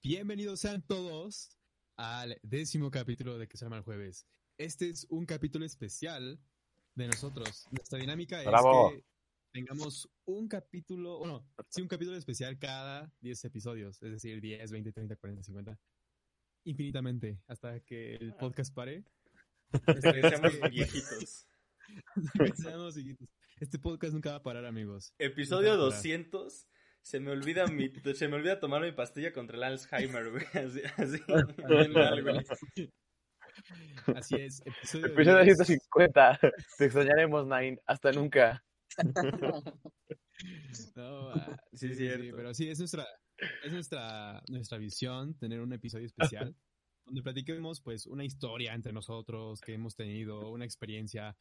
Bienvenidos sean todos al décimo capítulo de Que se llama el jueves. Este es un capítulo especial de nosotros. Nuestra dinámica es que tengamos un capítulo, bueno, sí, un capítulo especial cada 10 episodios, es decir, 10, 20, 30, 40, 50, infinitamente, hasta que el podcast pare. Seamos viejitos. Seamos viejitos. Este podcast nunca va a parar, amigos. Episodio 200 se me olvida mi, se me olvida tomar mi pastilla contra el Alzheimer, güey. Así, así, así es. Episodio, episodio 150. Te extrañaremos, Nine. Hasta nunca. No, sí, sí, sí, pero sí, es nuestra, es nuestra, nuestra visión tener un episodio especial donde platiquemos pues una historia entre nosotros que hemos tenido, una experiencia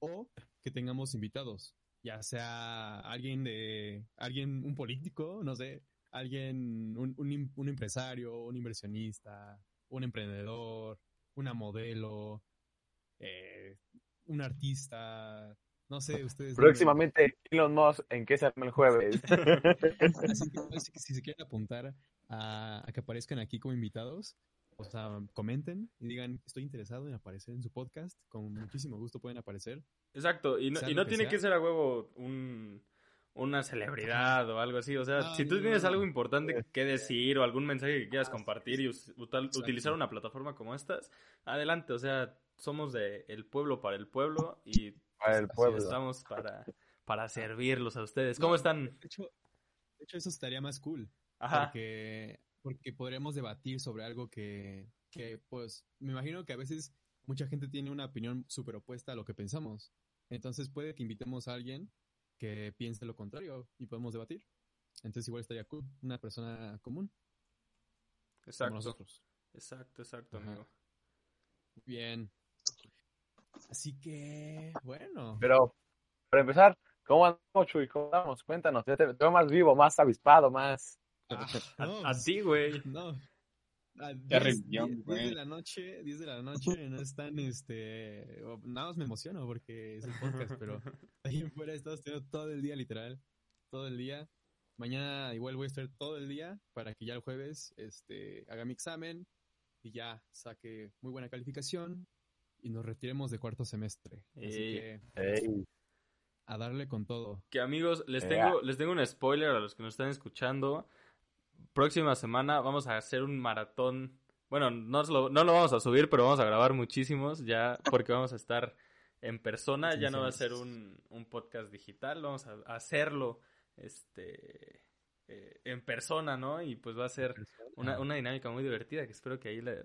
o que tengamos invitados ya sea alguien de, alguien, un político, no sé, alguien, un, un, empresario, un inversionista, un emprendedor, una modelo, eh, un artista, no sé, ustedes. Próximamente Elon Musk en qué se arma el jueves. Así que, si se quieren apuntar a, a, que aparezcan aquí como invitados, o sea, comenten y digan, estoy interesado en aparecer en su podcast, con muchísimo gusto pueden aparecer. Exacto, y no, y no tiene que ser a huevo un, una celebridad o algo así. O sea, si tú tienes algo importante que decir o algún mensaje que quieras compartir y utilizar una plataforma como estas, adelante. O sea, somos de el pueblo para el pueblo y para el pueblo. estamos para, para servirlos a ustedes. ¿Cómo están? De hecho, de hecho, eso estaría más cool. Ajá. Porque porque podremos debatir sobre algo que, que, pues, me imagino que a veces mucha gente tiene una opinión súper opuesta a lo que pensamos. Entonces puede que invitemos a alguien que piense lo contrario y podemos debatir. Entonces igual estaría cool, una persona común. Exacto. Como nosotros. Exacto, exacto, amigo. Bien. Así que, bueno. Pero, para empezar, ¿cómo andamos, Chuy? ¿Cómo andamos? Cuéntanos, ya te veo más vivo, más avispado, más... Ah, a, ti, güey. No. A 10, de la noche, 10 de la noche, no están, este, nada más me emociono porque es el podcast, pero ahí en fuera he estado todo el día, literal, todo el día. Mañana igual voy a estar todo el día para que ya el jueves, este, haga mi examen y ya saque muy buena calificación y nos retiremos de cuarto semestre. Así que, a darle con todo. Que amigos, les tengo, les tengo un spoiler a los que nos están escuchando próxima semana vamos a hacer un maratón. Bueno, no lo, no lo vamos a subir, pero vamos a grabar muchísimos ya porque vamos a estar en persona. ya no va a ser un, un podcast digital, vamos a hacerlo este eh, en persona, ¿no? Y pues va a ser una, una dinámica muy divertida que espero que ahí la,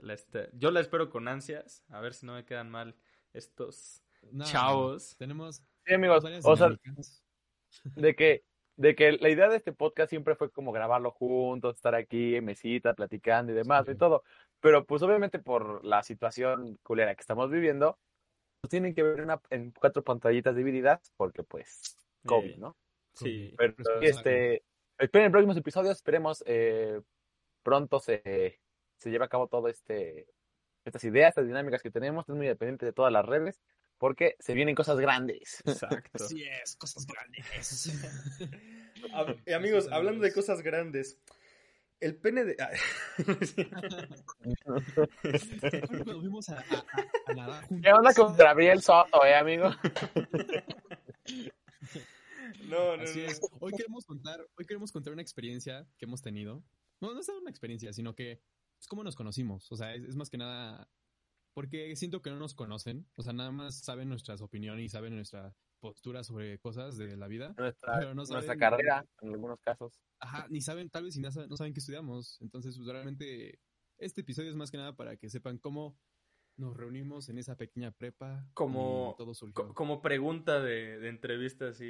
yo la espero con ansias, a ver si no me quedan mal estos chavos. Tenemos sí, amigos, o sea, de que de que la idea de este podcast siempre fue como grabarlo juntos, estar aquí en mesita, platicando y demás y todo. Pero pues obviamente por la situación culera que estamos viviendo, pues tienen que ver una, en cuatro pantallitas divididas porque pues COVID, ¿no? Sí. Pero este, esperen próximos episodios, esperemos eh, pronto se, se lleve a cabo todo este, estas ideas, estas dinámicas que tenemos, es muy dependiente de todas las redes porque se vienen cosas grandes. Exacto. Así es, cosas grandes. amigos, hablando de cosas grandes, el pene de. A, a, nadar ¿Qué onda con Gabriel Soto, eh, amigo? No, no, Así es. Hoy queremos contar, hoy queremos contar una experiencia que hemos tenido. No, no es una experiencia, sino que es cómo nos conocimos. O sea, es más que nada porque siento que no nos conocen, o sea, nada más saben nuestras opiniones y saben nuestra postura sobre cosas de la vida. Nuestra, pero no saben, nuestra carrera, en algunos casos. Ajá, ni saben, tal vez ni no saben qué estudiamos. Entonces, pues realmente, este episodio es más que nada para que sepan cómo nos reunimos en esa pequeña prepa. Como, todo como pregunta de, de entrevista así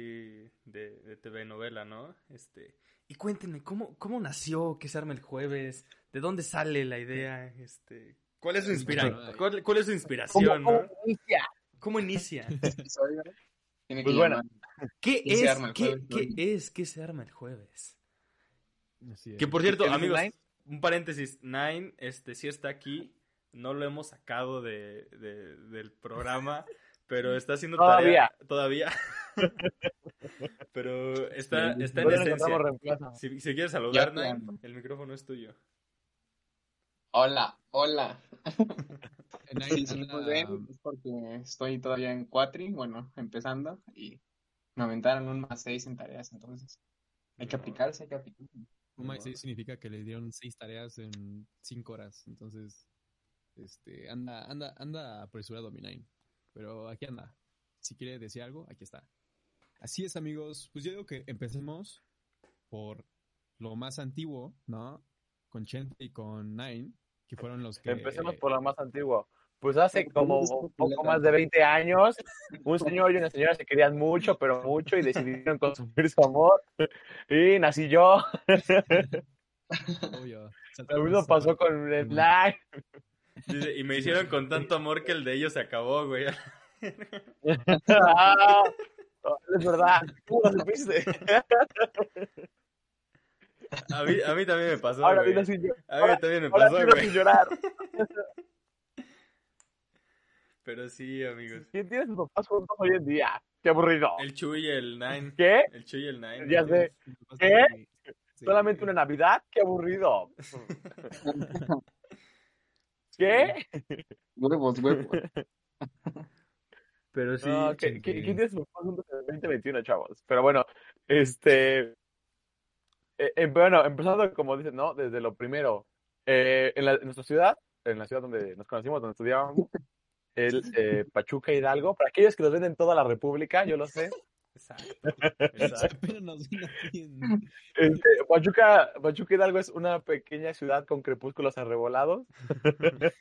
de, de TV novela, ¿no? Este, Y cuéntenme, ¿cómo, cómo nació que se arma el jueves? ¿De dónde sale la idea? Este, ¿cuál, es su inspiración? ¿Cuál, es su inspiración? ¿Cómo, inicia? ¿Cómo inicia? pues bueno, ¿qué, es, ¿qué, ¿qué es que se arma el jueves? Que por cierto, amigos, un paréntesis, Nine, este, sí está aquí, no lo hemos sacado de, de del programa, pero está haciendo todavía. tarea todavía. pero está, está en esencia. Si, si, quieres saludar, Nine, el micrófono es tuyo. Hola, hola. Es porque estoy todavía en Cuatri, bueno, empezando, y me aventaron un más seis en tareas, entonces hay que aplicarse, hay que aplicarse. Un más 6 significa que le dieron 6 tareas en 5 horas. Entonces, este, anda, anda, anda apresurado mi nine. Pero aquí anda. Si quiere decir algo, aquí está. Así es, amigos. Pues yo digo que empecemos por lo más antiguo, ¿no? Con Chente y con Nine, que fueron los que... Empecemos por lo más antiguo. Pues hace como un poco más de 20 años, un señor y una señora se querían mucho, pero mucho, y decidieron consumir su amor. Y nací yo. Obvio. Lo mismo pasó con el Black. y me hicieron con tanto amor que el de ellos se acabó, güey. ah, es verdad. ¿Cómo lo supiste? A mí, a mí también me pasó, Ahora güey. A mí también me pasó, güey. Sin llorar. Pero sí, amigos. ¿Quién tiene sus papás juntos hoy en día? Qué aburrido. El Chuy y el Nine. ¿Qué? El Chuy y el Nine. Ya sé. ¿Qué? ¿Solamente una Navidad? Qué aburrido. ¿Qué? Huevos, huevos. Pero sí. ¿Quién tiene sus papás juntos en el 2021, chavos? Pero bueno, este. Eh, eh, bueno, empezando como dices, ¿no? Desde lo primero. Eh, en, la, en nuestra ciudad, en la ciudad donde nos conocimos, donde estudiábamos, el eh, Pachuca Hidalgo. Para aquellos que los ven en toda la República, yo lo sé. Exacto. Este, Pachuca, Pachuca Hidalgo es una pequeña ciudad con crepúsculos arrebolados.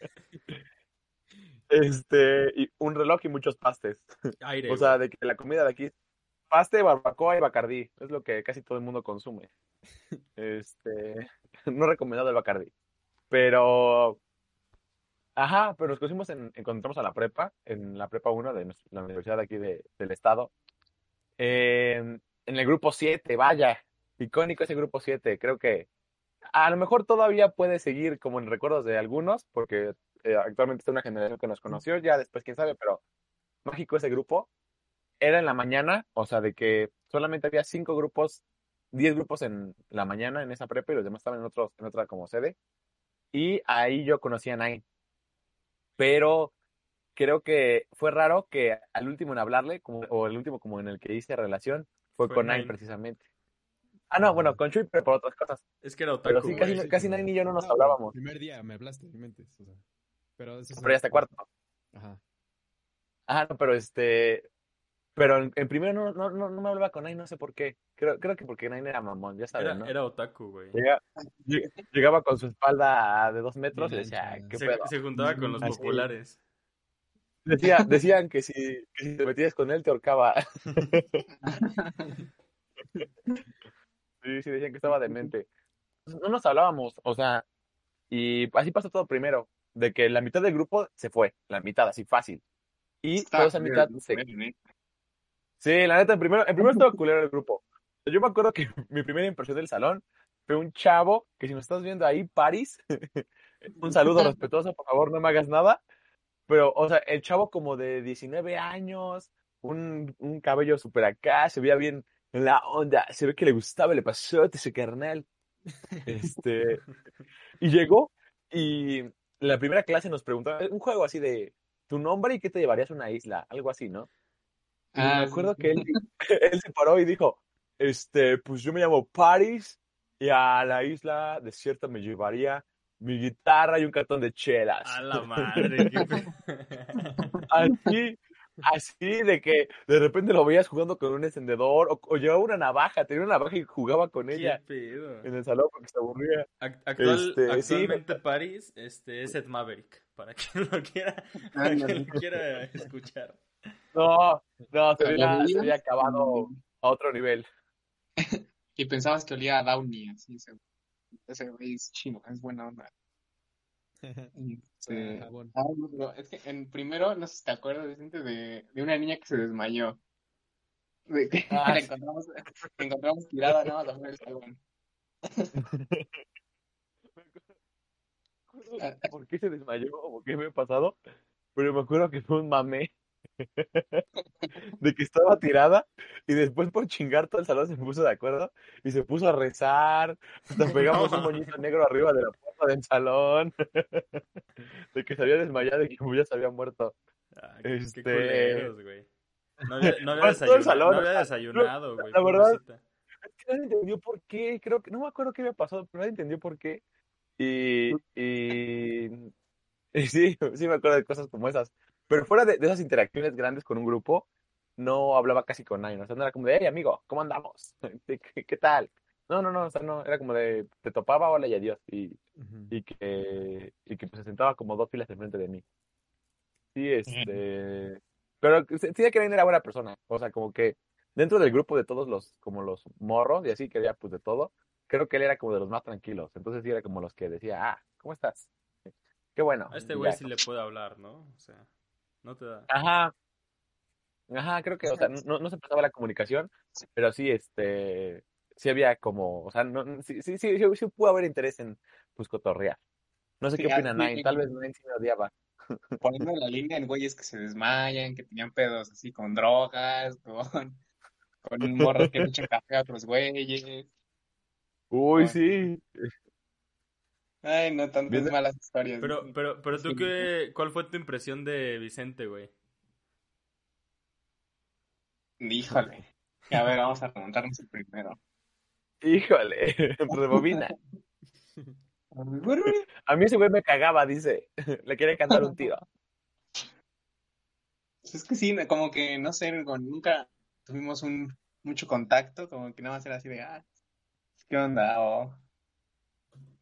este, y un reloj y muchos pastes. o sea, de que la comida de aquí paste, barbacoa y bacardí. Es lo que casi todo el mundo consume. Este, no recomendado el bacardí. Pero Ajá, pero nos conocimos en, entramos a la prepa, en la prepa 1 de la universidad aquí de, del estado. en el grupo 7, vaya, icónico ese grupo 7. Creo que a lo mejor todavía puede seguir como en recuerdos de algunos, porque eh, actualmente está una generación que nos conoció, ya después quién sabe, pero mágico ese grupo. Era en la mañana, o sea, de que solamente había cinco grupos, diez grupos en la mañana en esa prepa y los demás estaban en, otros, en otra como sede. Y ahí yo conocí a Nine pero creo que fue raro que al último en hablarle, como, o el último como en el que hice relación, fue, con Nine, precisamente. Ah, no, bueno, con Chuy, pero por otras cosas. Es que era otaku, Pero sí, casi, casi Nine y yo no nos hablábamos. El primer día me hablaste, mi mente. O sea, pero, pero ya está cuarto. Ajá. Ajá, no, pero este... Pero en, primero no, no, no, no, me hablaba con Nine, no sé por qué. Creo, creo que porque Nine era mamón, ya sabes, ¿no? Era otaku, güey. Llegaba, con su espalda de dos metros y decía, ¿qué se, se juntaba con los populares. Decía, decían que si, que si te metías con él te ahorcaba. sí, sí, decían que estaba demente. No nos hablábamos, o sea, y así pasó todo primero, de que la mitad del grupo se fue, la mitad, así fácil. Y toda esa mitad se, Sí, la neta, en primero, en primero estaba culero el grupo. Yo me acuerdo que mi primera impresión del salón fue un chavo, que si nos estás viendo ahí, Paris, un saludo respetuoso, por favor, no me hagas nada. Pero, o sea, el chavo como de 19 años, un, un cabello súper acá, se veía bien en la onda, se ve que le gustaba, le pasó ese carnal. Este, y llegó y la primera clase nos preguntó, un juego así de tu nombre y qué te llevarías a una isla, algo así, ¿no? Me ah, acuerdo que él, él, se paró y dijo, este, pues yo me llamo Paris y a la isla desierta me llevaría mi guitarra y un cartón de chelas. A la madre. así, así de que de repente lo veías jugando con un encendedor o, llevaba una navaja, tenía una navaja y jugaba con ella en el salón porque se aburría. Actual, este, actualmente Paris este, es Ed Maverick, para quien lo quiera, para quien lo quiera escuchar. No, no, se había, acabado a otro nivel. y pensabas que olía a Downey, así, ese, ese güey es chino, es buena onda. Este, ah, es que en primero, no sé si te acuerdas, Vicente, de, de una niña que se desmayó. De que ah, la encontramos, la encontramos tirada nada más afuera del salón. ¿Por qué se desmayó o qué me ha pasado? Pero me acuerdo que fue un mame de que estaba tirada y después por chingar todo el salón se puso de acuerdo y se puso a rezar. Hasta pegamos un moñito negro arriba de la puerta del salón de que se había desmayado y que ya se había muerto. Ah, este... güey. No había, no había, desayunado, no había desayunado, güey. La verdad, es que nadie entendió por qué. Creo que no me acuerdo qué había pasado, pero nadie entendió por qué. Y, y, y sí, sí me acuerdo de cosas como esas. Pero fuera de, esas interacciones grandes con un grupo, no hablaba casi con nadie. O sea, no era como de, hey, amigo, ¿cómo andamos? ¿Qué, tal? No, no, no, o sea, no, era como de, te topaba, hola y adiós. Y, y, que, y que pues, se sentaba como dos filas enfrente de mí. Sí, este... Pero sí que bien era buena persona. O sea, como que dentro del grupo de todos los, como los morros y así, que había pues de todo, creo que él era como de los más tranquilos. Entonces sí era como los que decía, ah, ¿cómo estás? Qué bueno. A este güey sí le puede hablar, ¿no? O sea. No te da. Ajá. Ajá, creo que, o sea, no, no se pasaba la comunicación, pero sí, este, sí había como, o sea, no, sí, sí, sí, sí, pudo haber interés en, pues, cotorrear. No sé qué opina Nine, tal vez Nine sí me odiaba. Poniendo la línea en güeyes que se desmayan, que tenían pedos así con drogas, con, con morros que echan café a otros güeyes. Uy, sí. Ay, no tantas malas historias. Pero, pero, pero tú qué, ¿cuál fue tu impresión de Vicente, güey? Híjole. A ver, vamos a remontarnos el primero. Híjole, rebobina. A mí ese güey me cagaba, dice. Le quiere cantar un tío. Es que sí, como que, no sé, nunca tuvimos un mucho contacto, como que nada más era así de, ah, ¿qué onda? O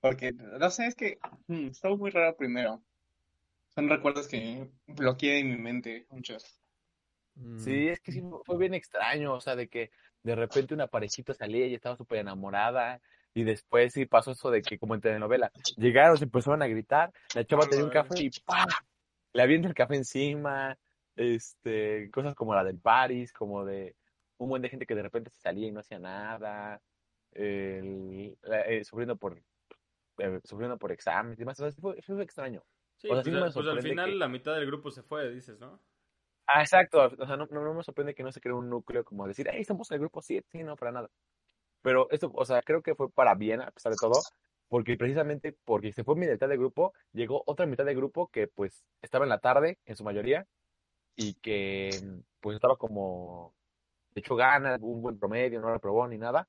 porque, no sé, es que mm, estuvo muy raro primero. Son recuerdos que bloqueé en mi mente muchos. Sí, mm. es que sí, fue bien extraño, o sea, de que de repente una parejita salía y estaba súper enamorada, y después sí pasó eso de que, como en telenovela, llegaron, se empezaron a gritar, la chava tenía un café y ¡pah! Le avienta el café encima, este, cosas como la del Paris, como de un buen de gente que de repente se salía y no hacía nada, el, eh, sufriendo por eh, sufriendo por exámenes y demás. fue, extraño. Sí, pues, pues, al final la mitad del grupo se fue, dices, ¿no? Ah, exacto. O sea, no, no, me sorprende que no se cree un núcleo como decir, hey, estamos en el grupo 7, sí, no, para nada. Pero esto, o sea, creo que fue para bien, a pesar de todo, porque precisamente porque se fue mi mitad de grupo, llegó otra mitad de grupo que pues estaba en la tarde, en su mayoría, y que pues estaba como, de hecho ganas, un buen promedio, no reprobó ni nada,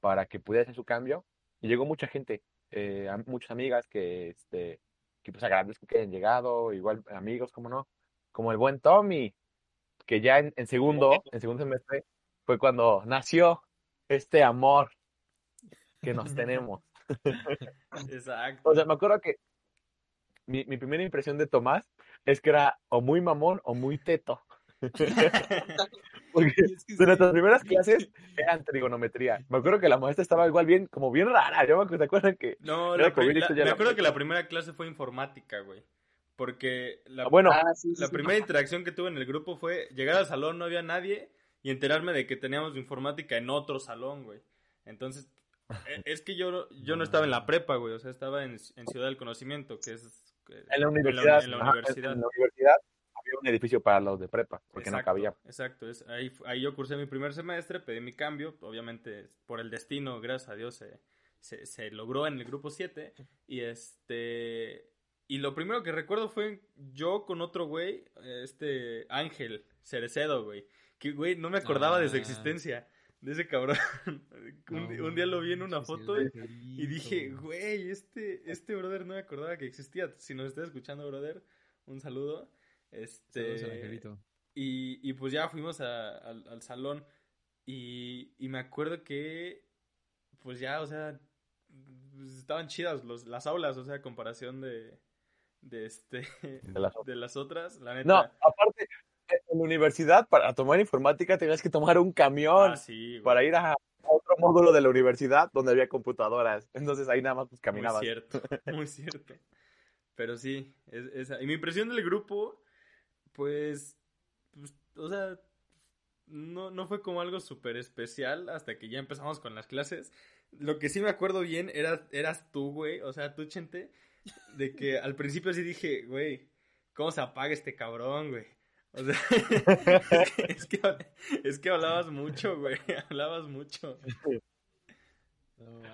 para que pudiera hacer su cambio. Y llegó mucha gente, eh, muchas amigas que, este, que pues agradezco que hayan llegado, igual amigos, como no, como el buen Tommy, que ya en, segundo, en segundo semestre, fue cuando nació este amor que nos tenemos. Exacto. O sea, me acuerdo que mi, mi primera impresión de Tomás es que era o muy mamón o muy teto. Porque de nuestras primeras clases eran trigonometría. Me acuerdo que la maestra estaba igual bien, como bien rara. Yo me acuerdo, ¿te acuerdan que? No, la, me acuerdo que la primera clase fue informática, güey. Porque la, ah, bueno, ah, la primera interacción que tuve en el grupo fue llegar al salón, no había nadie, y enterarme de que teníamos informática en otro salón, güey. Entonces, e, es que yo, yo no estaba en la prepa, güey. O sea, estaba en, Ciudad del Conocimiento, que es... En la universidad. En la, universidad. En la universidad un edificio para los de prepa, porque no cabía. Exacto, es, ahí, ahí yo cursé mi primer semestre, pedí mi cambio, obviamente por el destino, gracias a Dios, se, se, logró en el grupo 7, y este... Y lo primero que recuerdo fue yo con otro güey, este Ángel Cerecedo, güey. Que, güey, no me acordaba de su ah. existencia, de ese cabrón. un, día lo vi en una foto y, dije, güey, este, este brother no me acordaba que existía. Si nos está escuchando, brother, un saludo. Este, y, y pues ya fuimos al, salón y, y me acuerdo que pues ya, o sea, pues, estaban chidas los, las aulas, o sea, comparación de, de este de las, otras, la neta. No, aparte en la universidad para tomar informática tenías que tomar un camión ah, para ir a otro módulo de la universidad donde había computadoras. Entonces ahí nada más pues caminabas. Muy cierto, muy cierto. Pero sí, es, esa. Y mi impresión del grupo, pues, pues o sea, no, no fue como algo súper especial hasta que ya empezamos con las clases. Lo que sí me acuerdo bien era, eras tú, güey, o sea, tú, Chente, de que al principio sí dije, güey, ¿cómo se apaga este cabrón, güey? O sea, es, que, es que hablabas mucho, güey, hablabas mucho.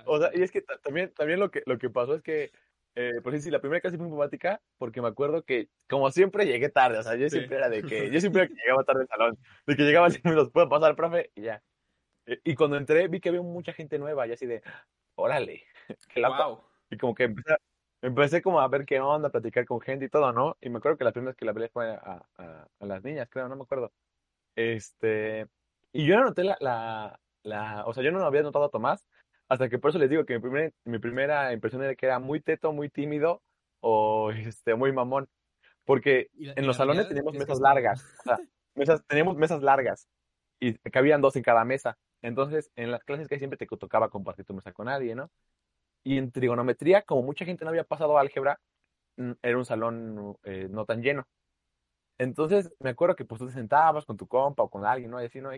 o sea, y es que también, también lo que, lo que pasó es que eh, pues sí, la primera clase fue informática porque me acuerdo que, como siempre, llegué tarde. O sea, yo siempre era de que, yo siempre llegaba tarde al salón, de que llegaba cinco minutos, puedo pasar, profe, y ya. Eh, y cuando entré, vi que había mucha gente nueva, y así de, órale, qué loco. Y como que empecé, empecé como a ver qué onda, a platicar con gente y todo, ¿no? Y me acuerdo que la primera vez que la hablé fue a, a, a, las niñas, creo, no me acuerdo. Este, y yo no noté la, la, la, o sea, yo no había notado a Tomás, hasta que por eso les digo que mi, primer, mi primera impresión era que era muy teto, muy tímido o este, muy mamón. Porque en los salones teníamos mesas largas. O sea, mesas, teníamos mesas largas y cabían dos en cada mesa. Entonces, en las clases que siempre te tocaba compartir tu mesa con nadie, ¿no? Y en trigonometría, como mucha gente no había pasado álgebra, mm, era un salón eh, no tan lleno. Entonces, me acuerdo que pues tú te sentabas con tu compa o con alguien, ¿no? Y así, ¿no?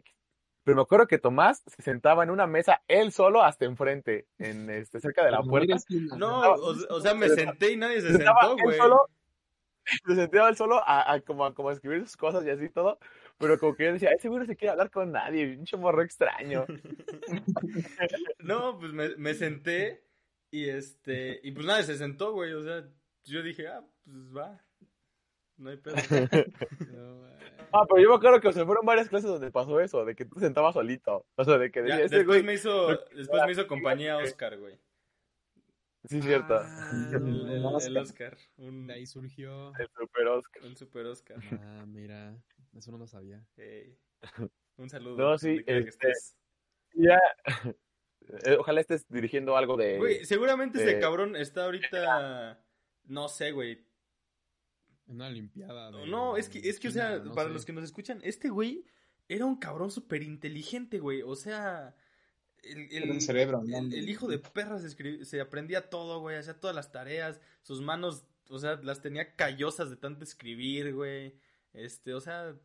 Pero me acuerdo que Tomás se sentaba en una mesa él solo hasta enfrente, en este, cerca de la puerta. No, o, sea, me senté y nadie se sentó, güey. Se sentaba él solo a, como, a, como a escribir sus cosas y así todo. Pero como que yo decía, ese güey no se quiere hablar con nadie, un morro extraño. no, pues me, me senté y este, y pues nadie se sentó, güey. O sea, yo dije, ah, pues va. No hay pedo. ah, pero yo me acuerdo que se fueron varias clases donde pasó eso, de que tú sentabas solito. O sea, de que después, me hizo, después me hizo compañía Oscar, güey. Sí, cierto. Ah, el, Oscar. De ahí surgió. El Super Oscar. El Super Oscar. Ah, mira. Eso no lo sabía. Un saludo. No, sí. Este, ya. Eh, ojalá estés dirigiendo algo de. Güey, seguramente ese cabrón está ahorita. No sé, güey una limpiada. No, es que, es que, o sea, para los que nos escuchan, este güey era un cabrón súper inteligente, güey. O sea, el, el, cerebro, el, hijo de perra se, se aprendía todo, güey. Hacía todas las tareas. Sus manos, o sea, las tenía callosas de tanto escribir, güey. Este, o sea,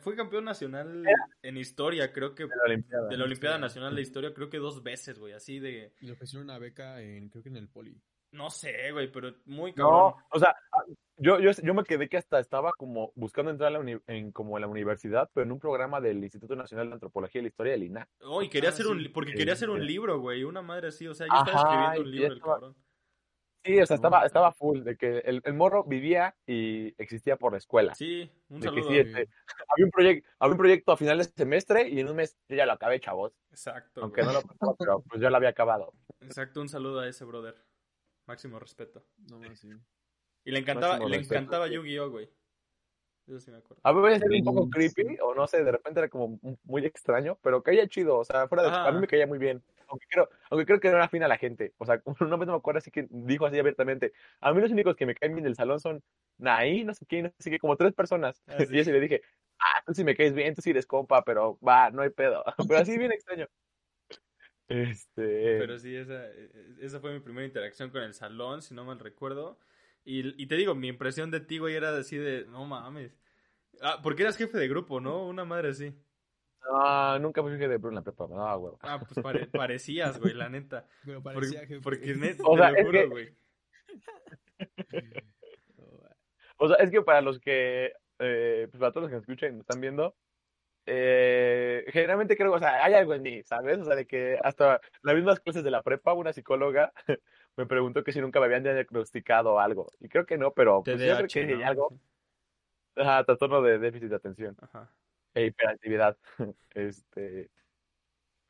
fue campeón nacional en historia, creo que. De la Olimpiada. De la Olimpiada Nacional de Historia, creo que dos veces, güey. Así de. Y le ofrecieron una beca en, creo que en el Poli. No sé, güey, pero muy cabrón. No, o sea, yo, yo, yo me quedé que hasta estaba como buscando entrar en como en la universidad, pero en un programa del Instituto Nacional de Antropología y la Historia del INAH. Oh, y quería ah, hacer un, porque quería hacer un libro, güey, una madre así, o sea, yo estaba escribiendo un libro, el cabrón. Sí, o sea, estaba, estaba full, de que el, el, morro vivía y existía por la escuela. Sí, un saludo. Este, había, un proyecto, había un proyecto a final de semestre y en un mes yo ya lo acabé, chavos. Exacto. Aunque no lo pero pues ya lo había acabado. Exacto, un saludo a ese brother. Máximo respeto. No más, sí. Y le encantaba, le encantaba Yu-Gi-Oh, güey. Eso sí me acuerdo. A veces era un poco creepy, o no sé, de repente era como muy extraño, pero caía chido, o sea, fuera de... A mí me caía muy bien. Aunque creo, aunque creo que no era afín a la gente. O sea, una vez no me acuerdo así que dijo así abiertamente. A mí los únicos que me caen bien del salón son Naí, no sé quién, no sé qué, como tres personas. Ah, y así le dije, ah, tú sí me caes bien, tú sí eres compa, pero va, no hay pedo. pero así bien extraño. Este... Pero sí, esa, esa fue mi primera interacción con el salón, si no mal recuerdo. Y, y te digo, mi impresión de ti, güey, era así de, no mames. Ah, porque eras jefe de grupo, ¿no? Una madre así. No, nunca fui jefe de grupo en la prepa, no, güey. Ah, pues parecías, güey, la neta. Pero parecía porque, jefe. Porque neta, o sea, te lo juro, güey. o sea, es que para los que, eh, pues para todos los que me escuchan y me están viendo, eh, generalmente creo, o sea, hay algo en mí, ¿sabes? O sea, de que hasta las mismas clases de la prepa, una psicóloga me preguntó que si nunca me habían diagnosticado algo. Y creo que no, pero pues, yo creo que hay algo. Ajá, trastorno de déficit de atención. Ajá. E hiperactividad. este.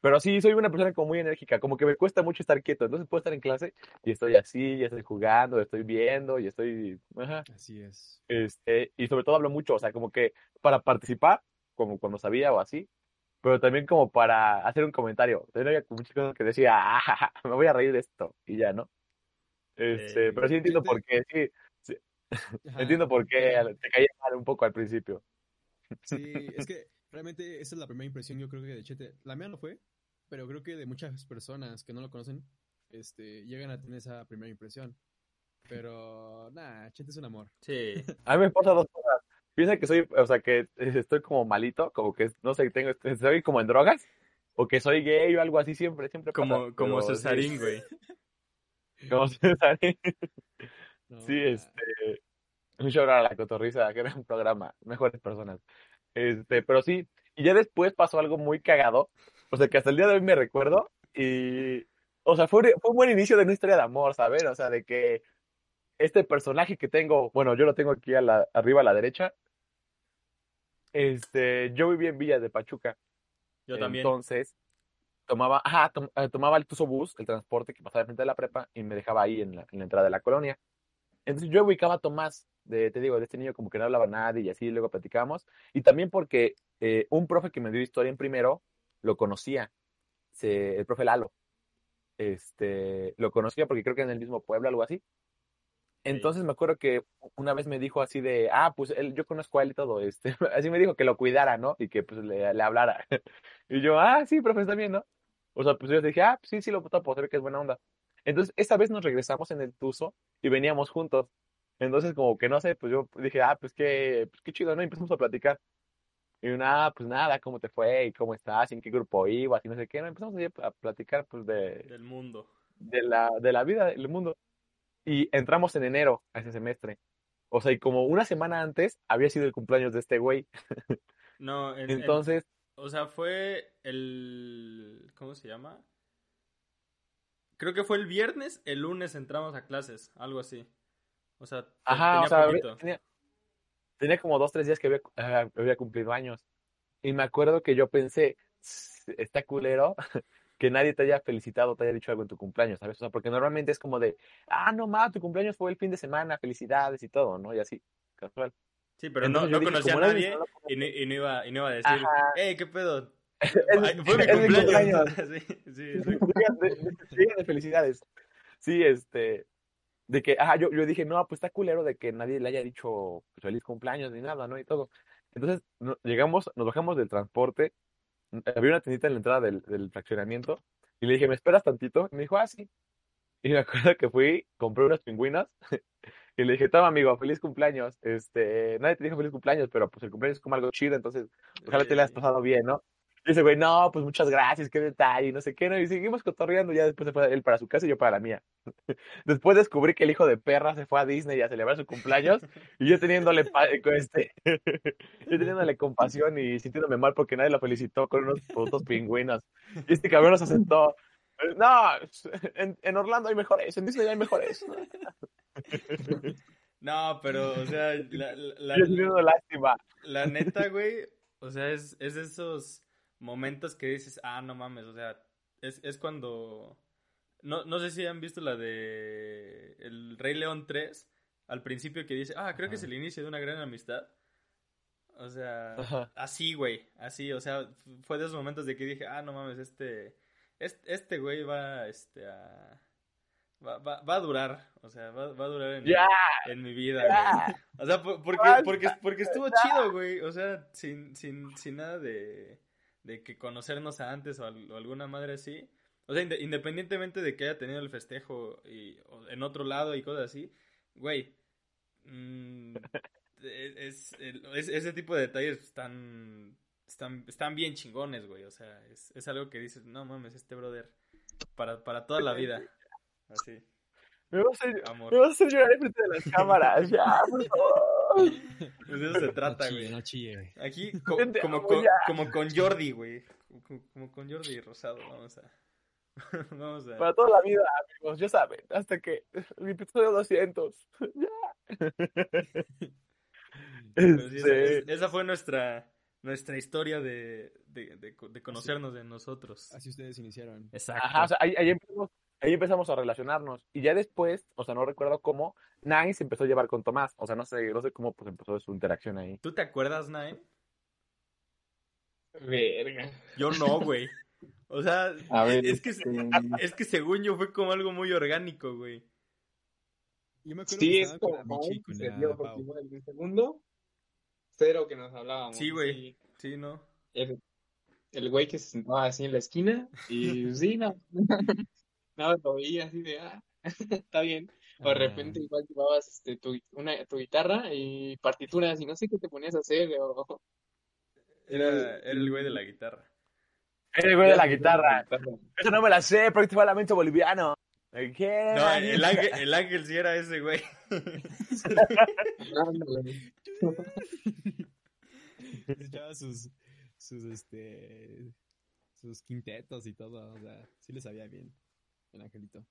Pero sí, soy una persona como muy enérgica, como que me cuesta mucho estar quieto. Entonces puedo estar en clase y estoy así, ya estoy jugando, estoy viendo y estoy. Ajá. Así es. Este, y sobre todo hablo mucho, o sea, como que para participar, como cuando sabía o así, pero también como para hacer un comentario. También había muchas cosas que decía, ah, me voy a reír de esto, y ya, ¿no? Este, eh, pero sí entiendo por qué, sí. entiendo por qué te caía mal un poco al principio. Sí, es que realmente esa es la primera impresión, yo creo que de Chete. La mía no fue, pero creo que de muchas personas que no lo conocen, este, llegan a tener esa primera impresión. Pero, nada, Chente es un amor. Sí. a mí me pasa dos cosas. Piensa que soy, o sea, que estoy como malito, como que, no sé, tengo, estoy como en drogas, o que soy gay o algo así siempre, siempre Como, como Cesarín, güey. Como Cesarín. sí, este, un show a la cotorriza, que era un programa, mejores personas. Este, pero sí, y ya después pasó algo muy cagado, o sea, que hasta el día de hoy me recuerdo, y, o sea, fue, fue un buen inicio de una historia de amor, ¿sabes? O sea, de que este personaje que tengo, bueno, yo lo tengo aquí a la, arriba a la derecha, este, yo vivía en Villa de Pachuca. Yo también. Entonces, tomaba, ajá, eh, tomaba el Tuso Bus, el transporte que pasaba frente de la prepa, y me dejaba ahí en la, en la entrada de la colonia. Entonces yo ubicaba a Tomás, de, te digo, de este niño como que no hablaba nadie y así, luego platicamos. Y también porque eh, un profe que me dio historia en primero, lo conocía, se, el profe Lalo. Este, lo conocía porque creo que en el mismo pueblo, algo así. Entonces me acuerdo que una vez me dijo así de, ah, pues él, yo conozco a él y todo, este, así me dijo que lo cuidara, ¿no? Y que pues le, le hablara. y yo, ah, sí, profe, está bien, ¿no? O sea, pues yo dije, ah, sí, sí, lo puedo, se ve que es buena onda. Entonces, esa vez nos regresamos en el Tuzo y veníamos juntos. Entonces, como que no sé, pues yo dije, ah, pues qué, pues qué chido, ¿no? Y empezamos a platicar. Y ah, pues nada, ¿cómo te fue? ¿Y cómo estás? ¿Y en qué grupo ibas? Y no sé qué. ¿no? Empezamos a platicar, pues, de... Del mundo. De la, de la vida, del mundo. Y entramos en enero a ese semestre. O sea, y como una semana antes había sido el cumpleaños de este güey. No, entonces... o sea, fue el... ¿Cómo se llama? Creo que fue el viernes, el lunes entramos a clases, algo así. O sea, Ajá, tenía, o sea, tenía, como dos, tres días que había, había, cumplido años. Y me acuerdo que yo pensé, está culero que nadie te haya felicitado, te haya dicho algo en tu cumpleaños, ¿sabes? O sea, porque normalmente es como de, ah, no, ma, tu cumpleaños fue el fin de semana, felicidades y todo, ¿no? Y así, casual. Sí, pero no, no conocía a nadie y, no, y, no iba, y no iba a decir, hey, ¿qué pedo? Fue mi cumpleaños. sí, sí, sí. de felicidades. Sí, este. De que, ajá, yo, yo dije, no, pues está culero de que nadie le haya dicho feliz cumpleaños ni nada, ¿no? Y todo. Entonces, llegamos, nos bajamos del transporte. Había una tiendita en la entrada del, del fraccionamiento. Y le dije, ¿me esperas tantito? Y me dijo, ah, sí. Y me acuerdo que fui, compré unas pingüinas. y le dije, toma, amigo, feliz cumpleaños. Este, nadie te dijo feliz cumpleaños, pero pues el cumpleaños es como algo chido, entonces ojalá te le hayas pasado bien, ¿no? Y ese güey, no, pues muchas gracias, qué detalle, no sé qué, ¿no? Y seguimos cotorreando, ya después se fue él para su casa y yo para la mía. después descubrí que el hijo de perra se fue a Disney a celebrar su cumpleaños y yo teniéndole, este, yo teniéndole compasión y sintiéndome mal porque nadie lo felicitó con unos putos pingüinos. Y este cabrón nos aceptó. No, en, Orlando hay mejores, en Disney hay mejores. No, pero, o sea, la, la, lástima. la neta, güey, o sea, es, es esos momentos que dices, ah, no mames, o sea, es, es cuando... No, no sé si han visto la de El Rey León 3, al principio que dice, ah, creo que es el inicio de una gran amistad. O sea, así, güey, así, o sea, fue de esos momentos de que dije, ah, no mames, este, este, este güey va, este, a... Va, va, a durar, o sea, va, va a durar en, en mi vida, güey. O sea, porque, porque, porque estuvo chido, güey. O sea, sin, sin, sin nada de, de que conocernos antes o, alguna madre así. O sea, independientemente de que haya tenido el festejo y, en otro lado y cosas así, güey, mm, e, es, ese tipo de detalles están, están, están bien chingones, güey. O sea, es, es algo que dices, no mames, este brother, para, para toda la vida. Así. Me vas a hacer, Me vas a hacer llorar frente de las cámaras, ya, por favor. Pues de eso se trata, güey. No chille, Aquí, como, como con Jordi, güey. Como, con Jordi Rosado, vamos a. vamos a. Para toda la vida, amigos, ya saben. Hasta que el episodio 200. ya. Este... esa, fue nuestra, nuestra historia de, de, de, conocernos de nosotros. Así ustedes iniciaron. Exacto. Ajá, o sea, ahí, ahí empezamos ahí empezamos a relacionarnos. Y ya después, o sea, no recuerdo cómo, Nine se empezó a llevar con Tomás. O sea, no sé, no sé cómo pues, empezó su interacción ahí. ¿Tú te acuerdas, Nine? Verga. Yo no, güey. O sea, es, que, es que según yo fue como algo muy orgánico, güey. Yo me acuerdo sí, que es como se dio porque el segundo, cero que nos hablábamos. Sí, güey. Sí, no. el güey que se sentaba así en la esquina y sí, no, no, lo veía así de, ah, está bien. O de repente ah. igual llevabas este, tu, una, tu guitarra y partituras y no sé qué te ponías a hacer. Era, el güey de la guitarra. Era el güey de la guitarra. Eso no me la sé, porque te lamento boliviano. No, el ángel, el ángel sí era ese güey. Echaba sus, sus, este, sus quintetos y todo, o sea, sí le sabía bien el angelito.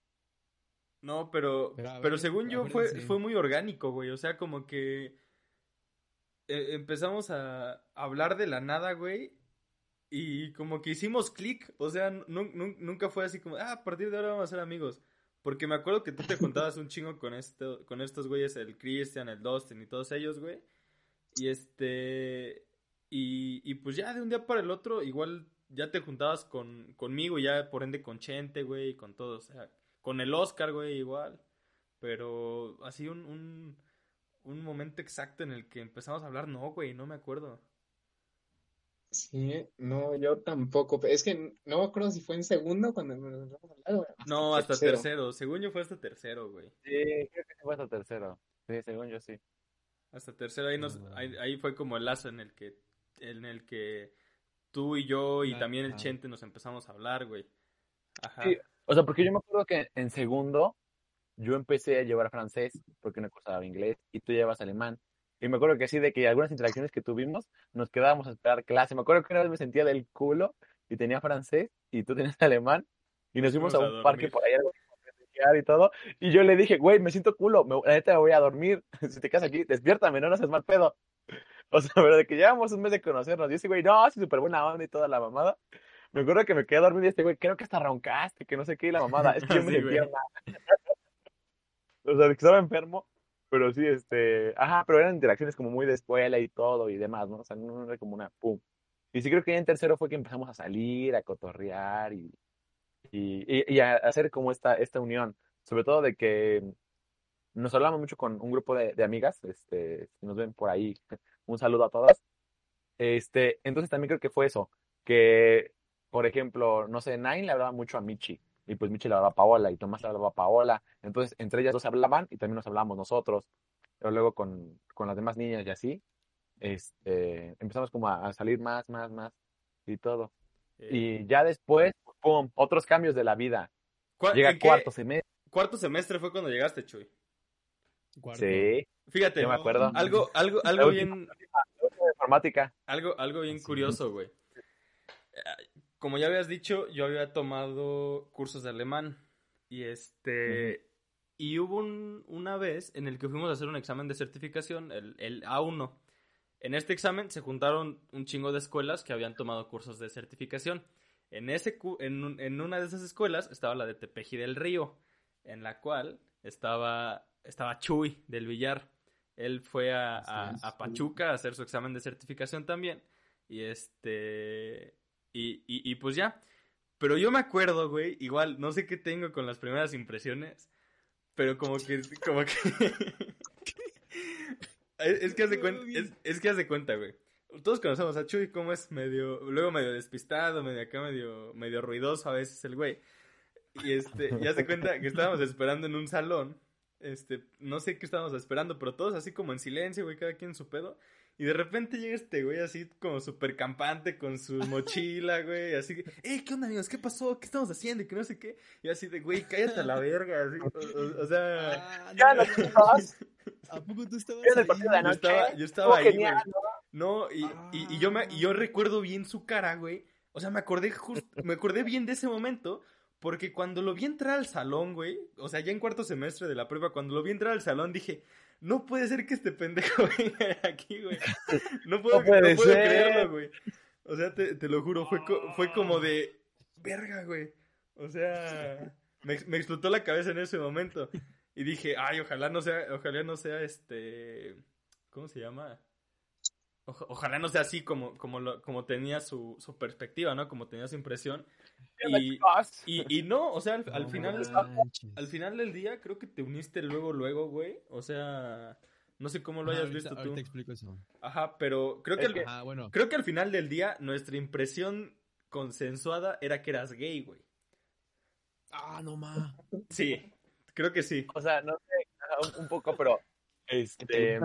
No, pero, pero, según yo fue, fue muy orgánico, güey, o sea, como que eh, empezamos a hablar de la nada, güey, y como que hicimos clic, o sea, nunca fue así como, ah, a partir de ahora vamos a ser amigos. Porque me acuerdo que tú te juntabas un chingo con, esto, con estos güeyes, el Christian, el Dustin y todos ellos, güey. Y este. Y, y pues ya de un día para el otro, igual ya te juntabas con, conmigo, ya por ende con Chente, güey, y con todos. O sea, con el Oscar, güey, igual. Pero así un, un, un momento exacto en el que empezamos a hablar, no, güey, no me acuerdo. Sí, no, yo tampoco. Es que no me acuerdo si fue en segundo cuando nos hablado. No, hasta tercero. Según yo fue hasta tercero, güey. Sí, creo que fue hasta tercero. Sí, según yo sí. Hasta tercero, ahí, nos, ahí, fue como el lazo en el que en el que tú y yo y también el Chente nos empezamos a hablar, güey. Ajá. o sea, porque yo me acuerdo que en segundo yo empecé a llevar francés porque no cursaba inglés y tú llevas alemán. Y me acuerdo que sí, de que algunas interacciones que tuvimos, nos quedábamos a esperar clase. Me acuerdo que una vez me sentía del culo y tenía francés y tú tenías alemán y nos fuimos a un parque por allá y todo. Y yo le dije, güey, me siento culo, me, la neta me voy a dormir. Si te quedas aquí, despiértame, no nos haces mal pedo. O sea, pero de que llevamos un mes de conocernos. Y ese güey, no, sí, súper buena onda y toda la mamada. Me acuerdo que me quedé dormido y este güey, creo que hasta roncaste, que no sé qué, y la mamada. Es que yo me sentía mal. o sea, que estaba enfermo. Pero sí, este. Ajá, pero eran interacciones como muy de escuela y todo y demás, ¿no? O sea, no era como una pum. Y sí creo que en tercero fue que empezamos a salir, a cotorrear y, y, y, a hacer como esta, esta unión. Sobre todo de que nos hablamos mucho con un grupo de, de amigas, este, nos ven por ahí, un saludo a todas. Este, entonces también creo que fue eso, que, por ejemplo, no sé, Nine le hablaba mucho a Michi, y pues Michi le hablaba a Paola, y Tomás le hablaba a Paola, entonces entre ellas dos hablaban, y también nos hablábamos nosotros, pero luego con, con las demás niñas y así, este, empezamos como a, salir más, más, más, y todo. Y ya después, pum, otros cambios de la vida. Llega cuarto semestre. Cuarto semestre fue cuando llegaste, Chuy. Sí. Fíjate, me acuerdo. Algo, algo, algo bien. Informática. Algo, algo bien curioso, güey. Como ya habías dicho, yo había tomado cursos de alemán. Y este. Y hubo una vez en el que fuimos a hacer un examen de certificación, el, el A1. En este examen se juntaron un chingo de escuelas que habían tomado cursos de certificación. En, ese, en, en una de esas escuelas estaba la de Tepeji del Río, en la cual estaba estaba Chuy del Villar. Él fue a, a, Pachuca a hacer su examen de certificación también. Y este. Y, y, pues ya. Pero yo me acuerdo, güey, igual, no sé qué tengo con las primeras impresiones. Pero como que. Como que. es, que hace cuenta. Es, que hace cuenta, güey. Todos conocemos a Chuy, como es medio. Luego medio despistado, medio acá, medio, medio ruidoso a veces el güey. Y este, ya se cuenta que estábamos esperando en un salón este, no sé qué estábamos esperando, pero todos así como en silencio, güey, cada quien en su pedo. Y de repente llega este güey así como súper campante con su mochila, güey, así que, eh, ¿qué onda, amigos? ¿Qué pasó? ¿Qué estamos haciendo? Y que no sé qué. Y así de, güey, cállate a la verga, así, o, sea... Ah, ya, no, ¿A poco tú estabas ahí? Yo estaba, yo estaba ahí, güey. No, y, y, y, yo me, y yo recuerdo bien su cara, güey. O sea, me acordé justo, me acordé bien de ese momento porque cuando lo vi entrar al salón, güey, o sea, ya en cuarto semestre de la prueba, cuando lo vi entrar al salón, dije, no puede ser que este pendejo venga aquí, güey. No puedo, creerlo, güey. O sea, te, te lo juro, fue, fue como de, verga, güey. O sea, me, me explotó la cabeza en ese momento. Y dije, ay, ojalá no sea, ojalá no sea este, ¿cómo se llama? ojalá no sea así como, como, lo, como tenía su, su perspectiva, ¿no? Como tenía su impresión. Y, y, no, o sea, al, final, al final del día creo que te uniste luego, luego, güey. O sea, no sé cómo lo hayas visto tú. te explico eso. Ajá, pero creo que, al, creo que al final del día nuestra impresión consensuada era que eras gay, güey. Ah, no ma. Sí, creo que sí. O sea, no sé, un, poco, pero este.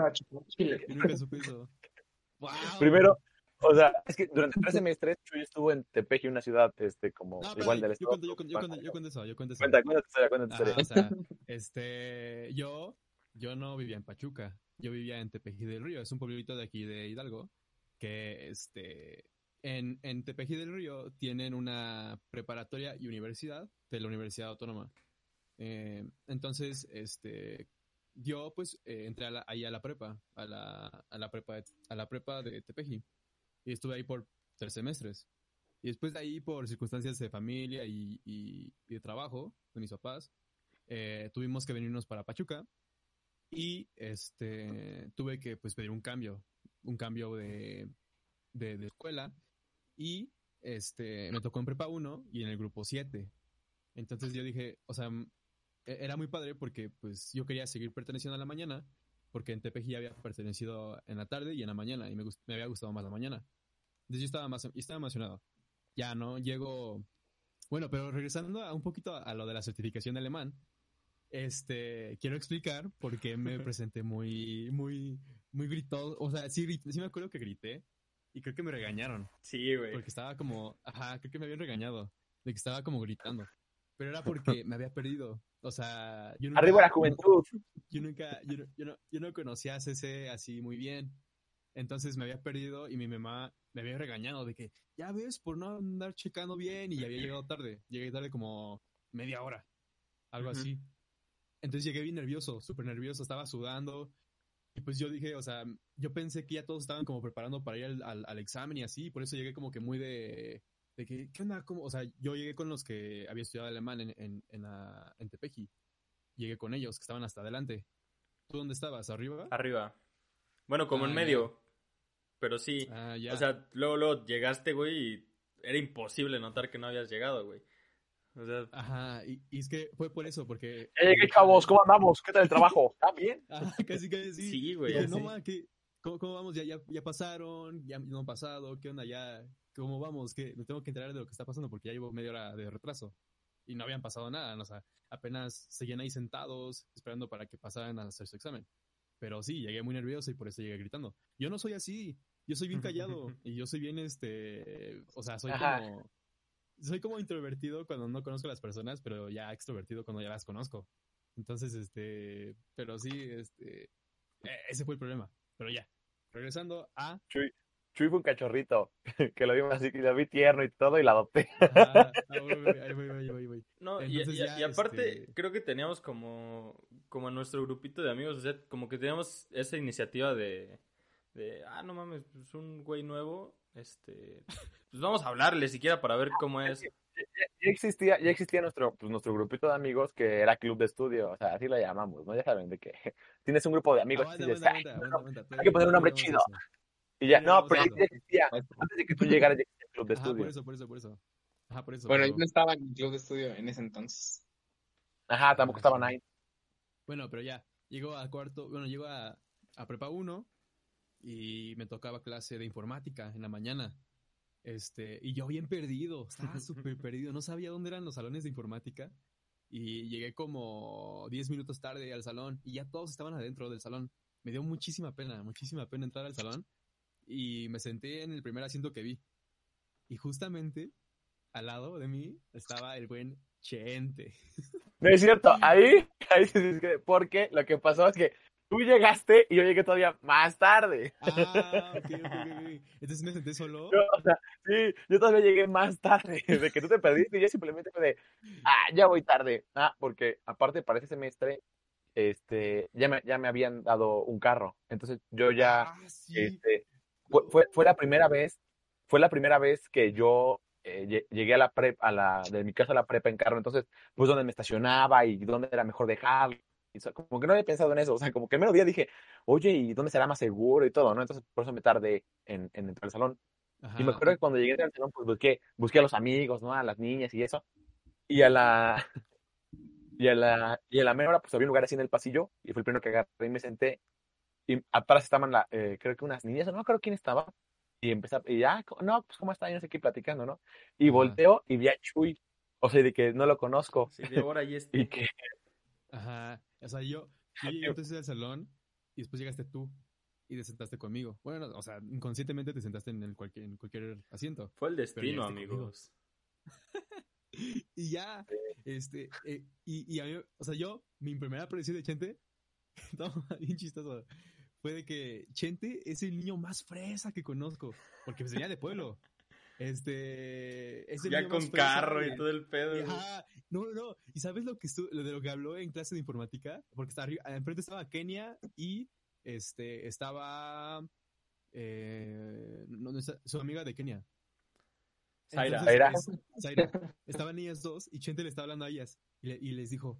Primero, o sea, es que durante tres semestres Chuy estuvo en Tepeji, una ciudad, este, como igual del estado. Yo cuento, yo, cuento, yo, cuento, eso, yo cuento eso. Cuenta, cuenta tu historia, cuenta tu historia. o sea, este, yo, yo no vivía en Pachuca, yo vivía en Tepeji del Río, es un pueblito de aquí de Hidalgo, que, este, en, en Tepeji del Río tienen una preparatoria y universidad de la Universidad Autónoma. Eh, entonces, este, yo pues eh, entré ahí a la prepa, a la, a la prepa, de, a la prepa de Tepeji. Y estuve ahí por tres semestres. Y después de ahí, por circunstancias de familia y, y, de trabajo de mis papás, eh, tuvimos que venirnos para Pachuca. Y este tuve que pues pedir un cambio, un cambio de, de, de escuela. Y este me tocó en prepa 1 y en el grupo 7. Entonces yo dije, o sea, e-, era muy padre porque pues yo quería seguir perteneciendo a la mañana, porque en Tepeji había pertenecido en la tarde y en la mañana, y me, me había gustado más la mañana. Entonces yo estaba más, estaba emocionado. Ya, ¿no? Llego... Bueno, pero regresando a un poquito a, lo de la certificación de alemán, este, quiero explicar por qué me presenté muy, muy, muy gritado. O sea, sí, sí me acuerdo que grité y creo que me regañaron. Sí, güey. Porque estaba como, ajá, creo que me habían regañado de que estaba como gritando. Pero era porque me había perdido. O sea, yo nunca, Arriba la juventud. Yo nunca, yo, yo, no, yo no conocía a CC así muy bien. Entonces me había perdido y mi mamá me había regañado de que, ya ves, por no andar checando bien y había llegado tarde. Llegué tarde como media hora, algo así. Entonces llegué bien nervioso, súper nervioso, estaba sudando. Y pues yo dije, o sea, yo pensé que ya todos estaban como preparando para ir al, al, examen y así, por eso llegué como que muy de, de que, ¿qué onda? ¿Cómo? O sea, yo llegué con los que había estudiado alemán en, en, en, en Tepeji. Llegué con ellos, que estaban hasta adelante. ¿Tú dónde estabas? ¿Arriba? Arriba. Bueno, como en ah, medio. Pero sí. Ah, o sea, luego, luego llegaste, güey, y era imposible notar que no habías llegado, güey. O sea... Ajá, y, es que fue por eso, porque... ¡Eh, qué chavos! ¿Cómo andamos? ¿Qué tal el trabajo? ¿Está bien? Casi, casi sí. Sí, güey. No, ma, ¿cómo, ¿cómo, vamos? ¿Ya, ya, ya pasaron? ¿Ya no han pasado? ¿Qué onda? ¿Ya cómo vamos? que Me tengo que enterar de lo que está pasando porque ya llevo media hora de retraso. Y no habían pasado nada, o sea, apenas seguían ahí sentados esperando para que pasaran a hacer su examen. Pero sí, llegué muy nervioso y por eso llegué gritando. Yo no soy así, yo soy bien callado y yo soy bien, este, o sea, soy como, soy como introvertido cuando no conozco a las personas, pero ya extrovertido cuando ya las conozco. Entonces, este, pero sí, este, e-, ese fue el problema. Pero ya, regresando a... Chuy, Chuy fue un cachorrito, que lo vi así, lo vi tierno y todo y la adopté. No, y, aparte, este creo que teníamos como, como nuestro grupito de amigos, o sea, como que teníamos esa iniciativa de, de ah, no mames, es pues, un güey nuevo, este, pues vamos a hablarle siquiera para ver cómo es. Ya, existía, ya existía nuestro, pues, nuestro grupito de amigos que era club de estudio, o sea, así lo llamamos, ¿no? Ya saben de que tienes un grupo de amigos y dices, hay que poner un nombre chido. Y ya, no, pero ya existía, antes de que tú llegaras ya existía el club de estudio. Por eso, por eso, por eso. Ajá, por eso. Bueno, yo no estaba en el club de estudio en ese entonces. Ajá, tampoco estaban ahí. Bueno, pero ya, llego a cuarto, bueno, llego a, a prepa 1 y me tocaba clase de informática en la mañana. Este, y yo bien perdido, estaba súper perdido, no sabía dónde eran los salones de informática. Y llegué como 10 minutos tarde al salón y ya todos estaban adentro del salón. Me dio muchísima pena, muchísima pena entrar al salón y me senté en el primer asiento que vi. Y justamente al lado de mí estaba el buen Chente. No es cierto, ahí, ahí porque lo que pasó es que Tú llegaste y yo llegué todavía más tarde. Ah, ok, ok, ok. Entonces me senté solo. o sea, sí, yo todavía llegué más tarde. De que tú te perdiste y yo simplemente fue de, ah, ya voy tarde. Ah, porque aparte para ese semestre, este, ya me, ya me habían dado un carro. Entonces yo ya, ah, este, fue, fue, la primera vez, fue la primera vez que yo eh, llegué a la prepa, a la, de mi casa a la prepa en carro. Entonces, pues donde me estacionaba y dónde era mejor dejarlo como que no había pensado en eso, o sea, como que el mero día dije, oye, ¿y dónde será más seguro y todo, no? Entonces, por eso me tardé en, en entrar al salón. y me acuerdo que cuando llegué al salón, pues busqué, busqué a los amigos, ¿no? A las niñas y eso. Y a la, y a la, y a la mera hora, pues había un lugar así en el pasillo, y fue el primero que agarré y me senté. Y atrás estaban, la, eh, creo que unas niñas, no creo quién estaba, Y empecé, y ya, no, pues cómo está, yo no sé qué platicando, ¿no? Y volteo y vi a Chuy, o sea, de que no lo conozco. Sí, de ahora y este. y que... Ajá, o sea, yo, yo llegué entonces al salón y después llegaste tú y te sentaste conmigo. Bueno, o sea, inconscientemente te sentaste en, el cualquier, en cualquier asiento. Fue el destino, amigos. y ya, este, eh, y, y a mí, o sea, yo, mi primera aparición de Chente, estaba bien chistoso, fue de que Chente es el niño más fresa que conozco, porque venía de pueblo. Este. Es ya con carro y todo el pedo. no, no. ¿Y sabes lo que estuvo, de lo que habló en clase de informática? Porque está arriba, enfrente estaba Kenia y este estaba eh, su amiga de Kenia. Zaira. Zaira. Estaban ellas dos y Chente le estaba hablando a ellas y, les dijo,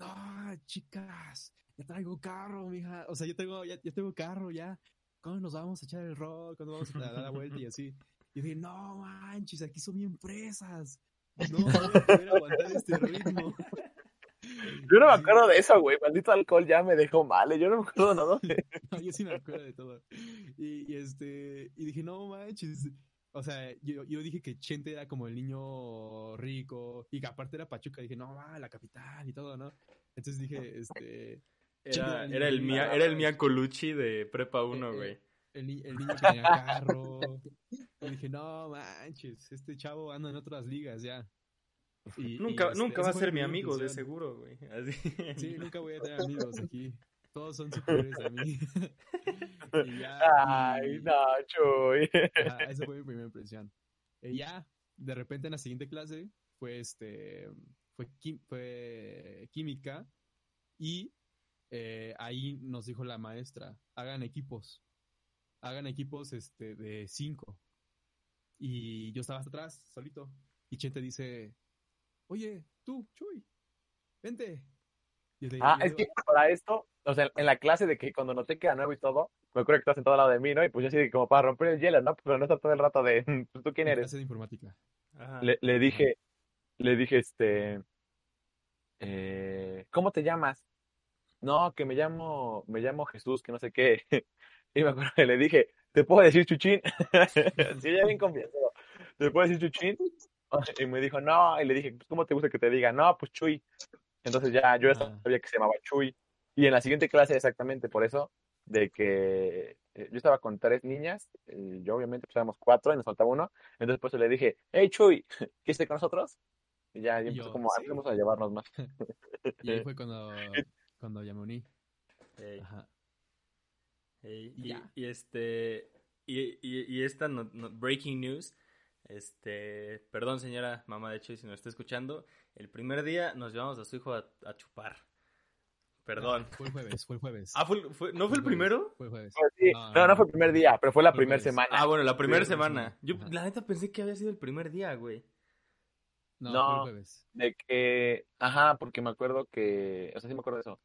no, chicas, ya traigo carro, mija. O sea, yo tengo, ya, tengo carro, ya. ¿Cómo nos vamos a echar el rock? ¿Cuándo vamos a dar la vuelta y así? Y dije, no manches, aquí son bien presas. No voy a poder aguantar este ritmo. Yo no me acuerdo de eso, güey. Maldito alcohol ya me dejó mal. ¿eh? Yo no me acuerdo nada. no, yo sí me acuerdo de todo. Y, y, este, y dije, no manches. O sea, yo, yo dije que Chente era como el niño rico y que aparte era Pachuca. Dije, no, va, la capital y todo, ¿no? Entonces dije, este. Era, era, el, Mia, era el Mia Colucci de Prepa 1, güey. El, el, niño que tenía carro. y dije, no manches, este chavo anda en otras ligas ya. Y, nunca este, nunca va a ser mi amigo, de seguro, güey. Sí, nunca voy a tener amigos aquí. Todos son superiores a mí. y ya, Ay, no, chuy. esa fue mi primera impresión. Y ya, de repente en la siguiente clase fue este fue, fue química y eh, ahí nos dijo la maestra, hagan equipos hagan equipos este, de cinco. Y yo estaba hasta atrás, solito. Y Chente dice, oye, tú, Chuy, vente. ah, es que para esto, o sea, en la clase de que cuando noté que era nuevo y todo, me acuerdo que estás sentado al lado de mí, ¿no? Y pues yo así como para romper el hielo, ¿no? Pero no está todo el rato de, pues, ¿tú quién eres? Clase de informática. Le, le, dije, le dije, este, eh, ¿cómo te llamas? No, que me llamo, me llamo Jesús, que no sé qué. Y me acuerdo que le dije, ¿te puedo decir chuchín? sí, ya bien confiado. ¿Te puedo decir chuchín? Y me dijo, no. Y le dije, ¿cómo te gusta que te diga? No, pues Chuy. Entonces ya yo ya sabía que se llamaba Chuy. Y en la siguiente clase, exactamente por eso, de que eh, yo estaba con tres niñas, y yo obviamente pues éramos cuatro y nos faltaba uno. Entonces pues le dije, hey Chuy, ¿quieres con nosotros? Y ya, y empezó como, vamos a llevarnos más. y ahí fue cuando, cuando ya me uní. Ajá. Y, y, este. Y, y, esta breaking news. Este. Perdón, señora mamá de hecho, si nos está escuchando. El primer día nos llevamos a su hijo a, chupar. Perdón. fue el jueves, fue el jueves. Ah, ¿fue, ¿no fue el primero? Fue el jueves. No, no, fue el primer día, pero fue la primera semana. Ah, bueno, la primera semana. Yo, la neta, pensé que había sido el primer día, güey. No, fue el jueves. De que. Ajá, porque me acuerdo que. O sea, sí me acuerdo de eso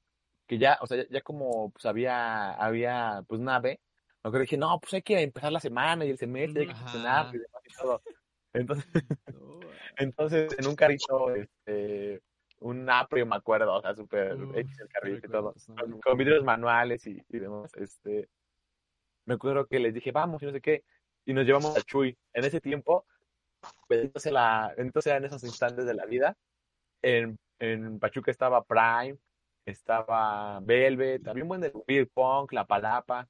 que ya, o sea, ya, como pues había, había pues nave, lo que dije, no, pues hay que empezar la semana y el semestre, hay que funcionar y demás y todo. Entonces, entonces en un carrito, este, un aprio me acuerdo, o sea, súper X el carrito y todo, con, vidrios manuales y, y, demás, este, me acuerdo que les dije, vamos, y no sé qué, y nos llevamos a Chuy. En ese tiempo, pues, entonces, la, entonces eran esos instantes de la vida, en, en Pachuca estaba Prime, estaba Velvet, había un buen de Beer Punk, La Palapa.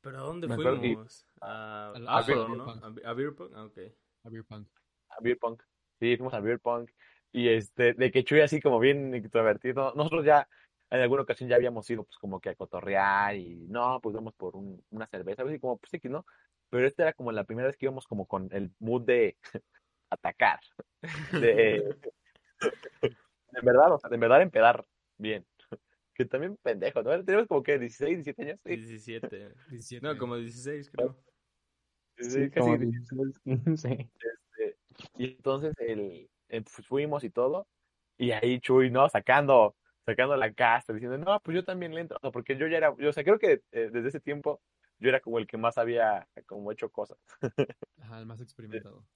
¿Pero a dónde fuimos? A, a, a, ¿no? A, Beer Punk, ah, ok. A Beer Punk. A Beer Punk. Sí, fuimos a Beer Punk. Y este, de que Chuy así como bien introvertido. Nosotros ya, en alguna ocasión ya habíamos ido pues como que a cotorrear y no, pues vamos por un, una cerveza, así como pues sí, ¿no? Pero esta era como la primera vez que íbamos como con el mood de atacar. De, de verdad, o sea, de verdad empedar bien que también pendejo, ¿no? Tenemos como que 16, 17 años. 17. 17. No, como 16, creo. Sí, casi 16, 15. Este, y entonces el, pues fuimos y todo, y ahí Chuy, ¿no? Sacando, sacando la casta, diciendo, no, pues yo también le entro, porque yo ya era, yo, o sea, creo que eh, desde ese tiempo yo era como el que más había como hecho cosas. Ajá, el más experimentado.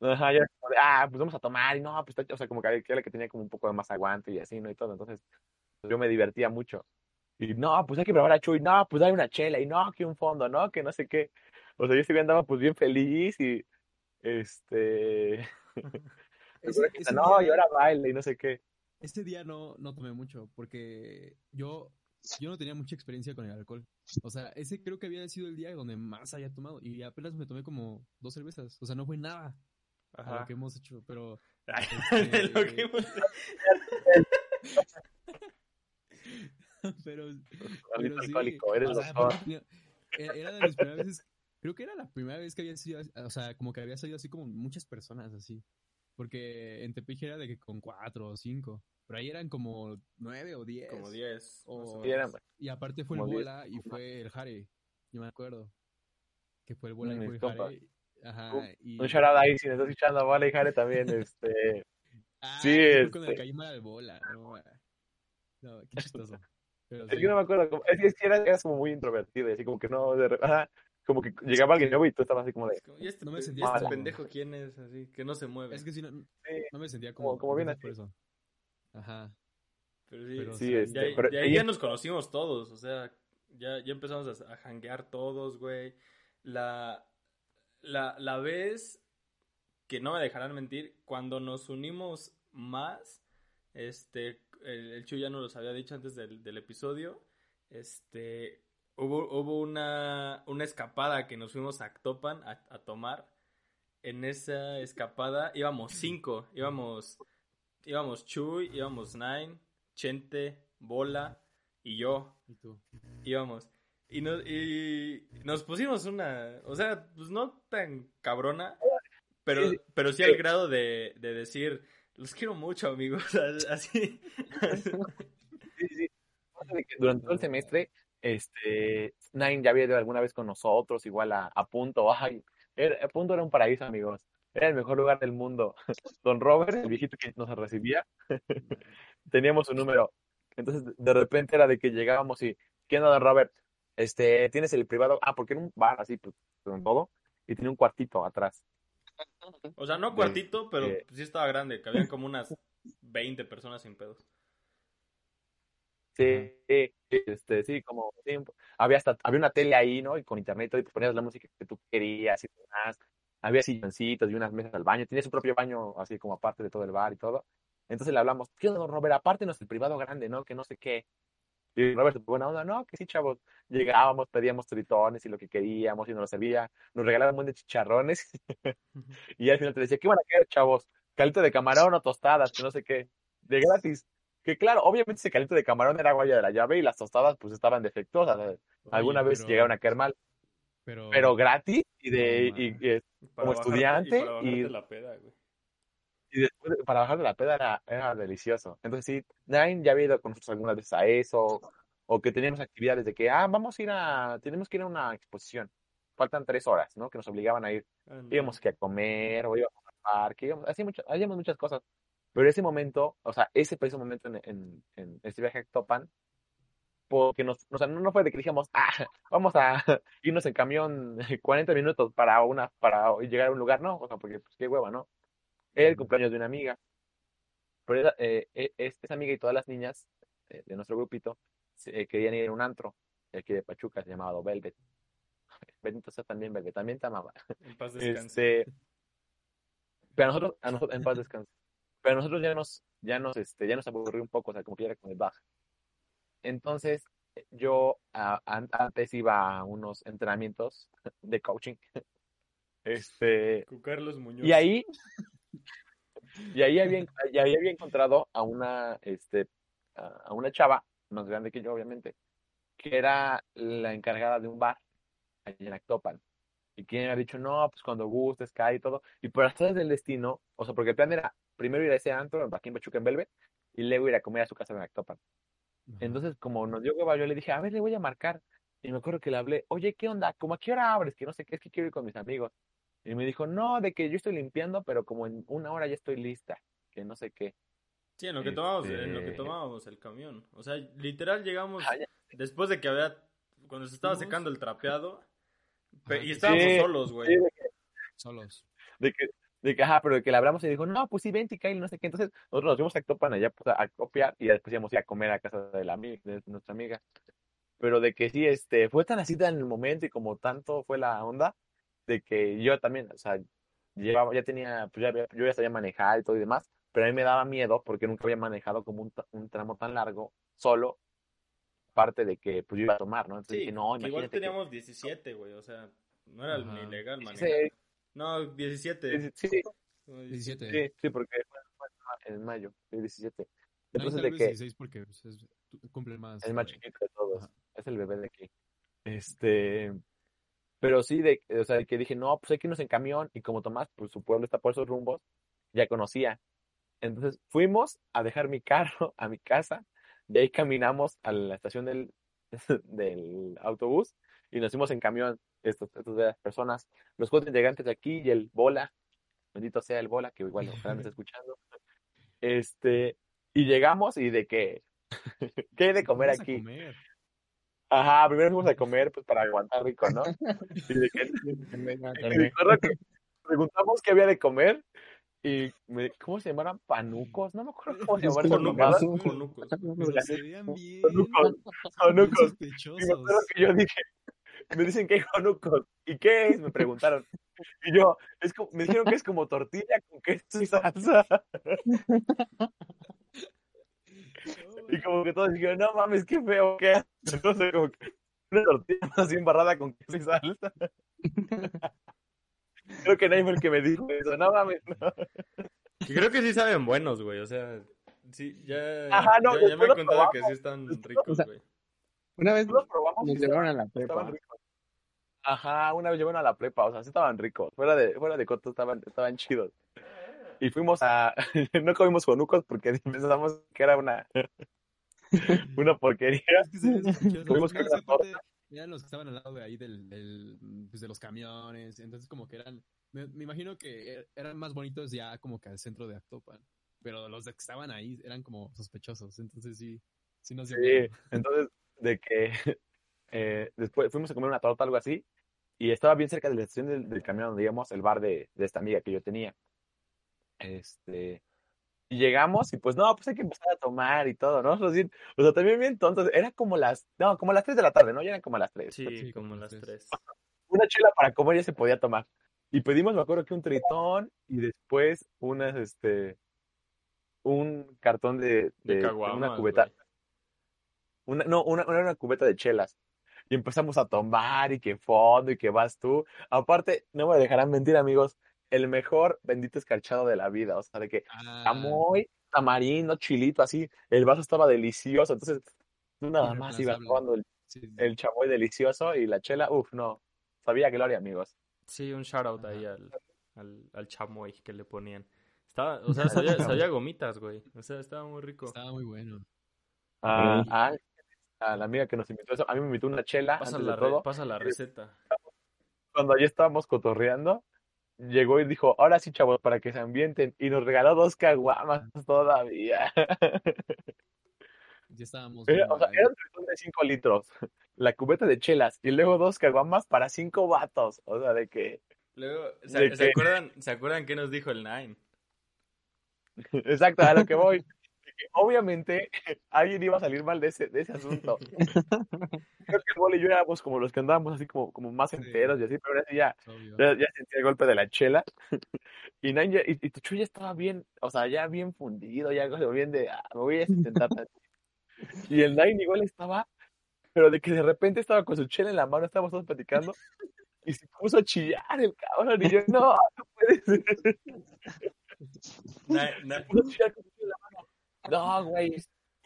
Ajá, ya, ah, pues vamos a tomar, y no, pues, o sea, como que era el que tenía como un poco de más aguante y así, ¿no? Y todo, entonces, yo me divertía mucho. Y no, pues hay que probar a Chuy, no, pues hay una chela, y no, que un fondo, no, que no sé qué. O sea, yo ese andaba pues bien feliz y este... no, y ahora baile y no sé qué. Este día no, no tomé mucho porque yo, yo no tenía mucha experiencia con el alcohol. O sea, ese creo que había sido el día donde más había tomado y apenas me tomé como dos cervezas. O sea, no fue nada a lo que hemos hecho, pero... Este, lo que hemos pero, pero sí, eres o sea, era de las primeras veces, creo que era la primera vez que había sido, o sea, como que había salido así como muchas personas así. Porque en Tepic era de que con cuatro o cinco. Pero ahí eran como nueve o diez. Como diez. O, y aparte fue el Bola y fue el Jare. Yo me acuerdo. Que fue el Bola y fue el Jare. Ajá. Y... Un shout ahí, si me estás escuchando Bola y Jare también, este... ah, sí, este... con el Caíma del Bola. No, no, qué chistoso. Pero Es que no me acuerdo, es que era, eras como muy introvertido, así como que no, de, ajá, como que llegaba alguien nuevo y tú estabas así como de... Y este, no me sentía este pendejo quién es, así, que no se mueve. Es que sí, no, no me sentía como... Como, bien así. Por eso. Ajá. Pero sí, pero, sí este, ya, pero, ya, ya, nos conocimos todos, o sea, ya, ya empezamos a, a janguear todos, güey. La, la, la vez que no me dejarán mentir, cuando nos unimos más, este, el, el Chu ya nos los había dicho antes del, del episodio, este, hubo, hubo una, una escapada que nos fuimos a Actopan a, a tomar. En esa escapada íbamos cinco, íbamos, íbamos Chuy, íbamos Nine, Chente, Bola y yo. Y tú. Íbamos. Y nos, y nos pusimos una, o sea, pues no tan cabrona, pero, pero sí al grado de, de decir, los quiero mucho, amigos, así. Sí, sí. Durante todo el semestre este, Nine ya había ido alguna vez con nosotros, igual a, a Punto. Ay, era, Punto era un paraíso, amigos. Era el mejor lugar del mundo. Don Robert, el viejito que nos recibía, teníamos su número. Entonces, de repente era de que llegábamos y, ¿quién onda, Don Robert? Este, ¿tienes el privado? Ah, porque era un bar así, pues, con todo, y tenía un cuartito atrás. O sea, no cuartito, pero sí estaba grande, que habían como unas 20 personas sin pedos. Sí, este, sí, como había hasta, había una tele ahí, ¿no? Y con internet y, ponías la música que tú querías y demás. Había silloncitos y unas mesas al baño. Tenía su propio baño así como aparte de todo el bar y todo. Entonces le hablamos, ¿qué onda, Robert? Aparte nuestro privado grande, ¿no? Que no sé qué. Y Robert, buena onda, no, que sí, chavos. Llegábamos, pedíamos tritones y lo que queríamos y nos lo servía. Nos regalaban un buen de chicharrones. y al final te decía, ¿qué van a querer, chavos? Calito de camarón o tostadas, que no sé qué. De gratis. Que claro, obviamente ese caliente de camarón era agua de la llave y las tostadas pues estaban defectuosas. Alguna vez llegaron a caer mal. Pero, pero gratis y de y, como estudiante y, la peda, güey. Y después para bajar de la peda era, era delicioso. Entonces sí, Nine ya había ido con nosotros algunas veces a eso o que teníamos actividades de que ah vamos a ir a tenemos que ir a una exposición. Faltan tres horas, ¿no? Que nos obligaban a ir. Íbamos que a comer o íbamos al parque, íbamos, así mucho, hacíamos muchas cosas. Pero ese momento, o sea, ese preciso momento en, en, este viaje a Topan, porque nos, o sea, no, fue de que dijimos, ah, vamos a irnos en camión 40 minutos para una, para llegar a un lugar, no, o sea, porque pues qué hueva, ¿no? Era el cumpleaños de una amiga. Pero eh, e, esa amiga y todas las niñas eh, de nuestro grupito eh, querían ir a un antro, aquí de Pachuca, se llamado Velvet. Benito sea también Velvet, también te amaba. En paz descanse. Este, pero a nosotros, a nosotros, en paz descanse. Pero nosotros ya nos, ya nos, este, ya nos aburrió un poco, o sea, como que era con el baja. Entonces, yo antes iba a unos entrenamientos de coaching. Este. Con Carlos Muñoz. Y ahí. Y ahí había, y ahí había encontrado a una, este, a una chava, más grande que yo, obviamente, que era la encargada de un bar allá en Actopan. Y quien había dicho, no, pues cuando gustes, cae y todo. Y por las del destino, o sea, porque el plan era primero ir a ese antro, aquí en Pachuca, en Velvet, y luego ir a comer a su casa en Actopan. Entonces, como nos dio hueva, yo le dije, a ver, le voy a marcar. Y me acuerdo que le hablé, oye, ¿qué onda? ¿Cómo a qué hora abres? Que no sé qué, es que quiero ir con mis amigos. Y me dijo, no, de que yo estoy limpiando, pero como en una hora ya estoy lista, que no sé qué. Sí, en lo que tomamos, en lo que este tomábamos el camión. O sea, literal llegamos ah, después de que había, cuando se estaba secando el trapeado, y estábamos solos, güey. solos. De que, de que, ajá, pero de que le hablamos y dijo, no, pues sí, vente, Kyle, no sé qué. Entonces, nosotros nos fuimos a Actopan allá pues, a copiar y después íbamos a ir a comer a casa de, la, de nuestra amiga. Pero de que sí, este, fue tan así tan en el momento y como tanto fue la onda, de que yo también, o sea, llevaba, ya tenía, pues ya, yo ya sabía manejar y todo y demás, pero a mí me daba miedo porque nunca había manejado como un, un tramo tan largo solo, parte de que pues yo iba a tomar, ¿no? Entonces sí, no, igual teníamos 17, güey, o sea, no era ni legal manejar. No, 17. Sí, sí, 17. Sí, sí, porque fue en mayo, 17. Entonces de que 16 porque pues, es, cumple más. Es más chiquito de todos, es el bebé de aquí. Este, pero sí, de, o sea, que dije, no, pues hay que irnos en camión. Y como Tomás, pues su pueblo está por esos rumbos, ya conocía. Entonces fuimos a dejar mi carro a mi casa. De ahí caminamos a la estación del, del autobús y nos fuimos en camión, estos, estas personas, los cuatro integrantes de aquí y el Bola, bendito sea el Bola, que igual ojalá me está escuchando. Este, y llegamos y de que, ¿qué hay de comer aquí? Ajá, primero fuimos a comer, pues para aguantar rico, ¿no? Y de que, preguntamos qué había de comer y me, ¿cómo se llamaban? Panucos, no me acuerdo cómo se llamaban. Bien. Conucos. Conucos. Y me acuerdo que yo dije, me dicen que hay conucos. ¿Y qué es? Me preguntaron. Y yo, es como, me dijeron que es como tortilla con queso y salsa. Y como que todos dijeron, no mames, qué feo, qué Entonces, como que una tortilla así embarrada con queso y salsa. Creo que nadie fue el que me dijo eso, no mames, no. creo que sí saben buenos, güey, o sea, sí, ya, Ajá, no, ya, me he contado que sí están ricos, güey. una vez los probamos y llevaron a la prepa. Ajá, una vez llevaron a la prepa, o sea, sí estaban ricos, fuera de, fuera de coto estaban, estaban chidos y fuimos a, no comimos jonucos porque pensamos que era una, una porquería. Fuimos con Eran los que estaban al lado de ahí del, del, pues de los camiones, entonces como que eran, me, imagino que e, eran más bonitos ya como que al centro de Actopan, pero los que estaban ahí eran como sospechosos, entonces sí, sí nos dio Sí, entonces de que eh, después fuimos a comer una torta, algo así, y estaba bien cerca de la estación del, del camión donde íbamos, el bar de, de esta amiga que yo tenía. Este, y llegamos y pues no, pues hay que empezar a tomar y todo, ¿no? O sea, también bien tontos. Era como las, no, como las 3 de la tarde, ¿no? Ya eran como las 3. Sí, como las 3. Una chela para comer ya se podía tomar. Y pedimos, me acuerdo que un tritón y después unas, este, un cartón de, de, una cubeta. Una, no, una, una cubeta de chelas y empezamos a tomar y que fondo y que vas tú. Aparte, no me dejarán mentir, amigos, el mejor bendito escarchado de la vida, o sea, de que ah. muy tamarindo, chilito, así, el vaso estaba delicioso, entonces tú nada más ibas probando el, el chamoy delicioso y la chela, uff, no, sabía gloria, amigos. Sí, un shout out ahí al, al, chamoy que le ponían. Estaba, o sea, sabía, gomitas, güey, o sea, estaba muy rico. Estaba muy bueno. Ah, ah, a la amiga que nos invitó eso, a mí me invitó una chela, pasa la, de todo. Pasa la receta. Cuando allí estábamos cotorreando, llegó y dijo, ahora sí, chavos, para que se ambienten. Y nos regaló dos caguamas todavía. Ya estábamos. Era, o sea, era un de 5 litros, la cubeta de chelas, y luego dos caguamas para cinco vatos. O sea, de que. Luego, ¿se, acuerdan, ¿se acuerdan qué nos dijo el Nine? Exacto, a lo que voy obviamente alguien iba a salir mal de ese, de ese asunto. Creo que el Bole y yo éramos como los que andábamos así como, como más enteros y así, pero ahora sí ya, ya, sentí el golpe de la chela. y, Nine y, y tu ya estaba bien, o sea, ya bien fundido, ya bien de, ah, me voy a intentar. y el Nine igual estaba, pero de que de repente estaba con su chela en la mano, estábamos todos platicando. Y se puso a chillar el cabrón. Y yo, no, no puede ser. no, güey,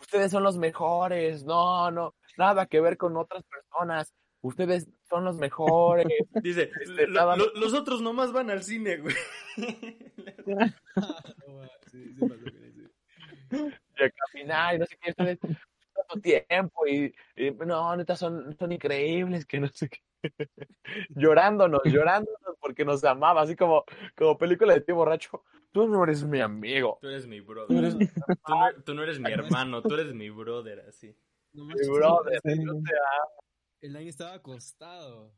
ustedes son los mejores, no, no, nada que ver con otras personas, ustedes son los mejores. Dice, este, los otros nomás van al cine, güey. y a caminar y no sé qué, ustedes tanto tiempo y, y, no, neta, son, son increíbles, que no sé qué. Llorándonos, llorándonos porque nos amaba, así como, como película de tío borracho. Tú no eres mi amigo. Tú eres mi brother. Tú, eres... tú, no, eres mi hermano, tú eres mi brother, así. mi brother, yo te amo. El Nine estaba acostado.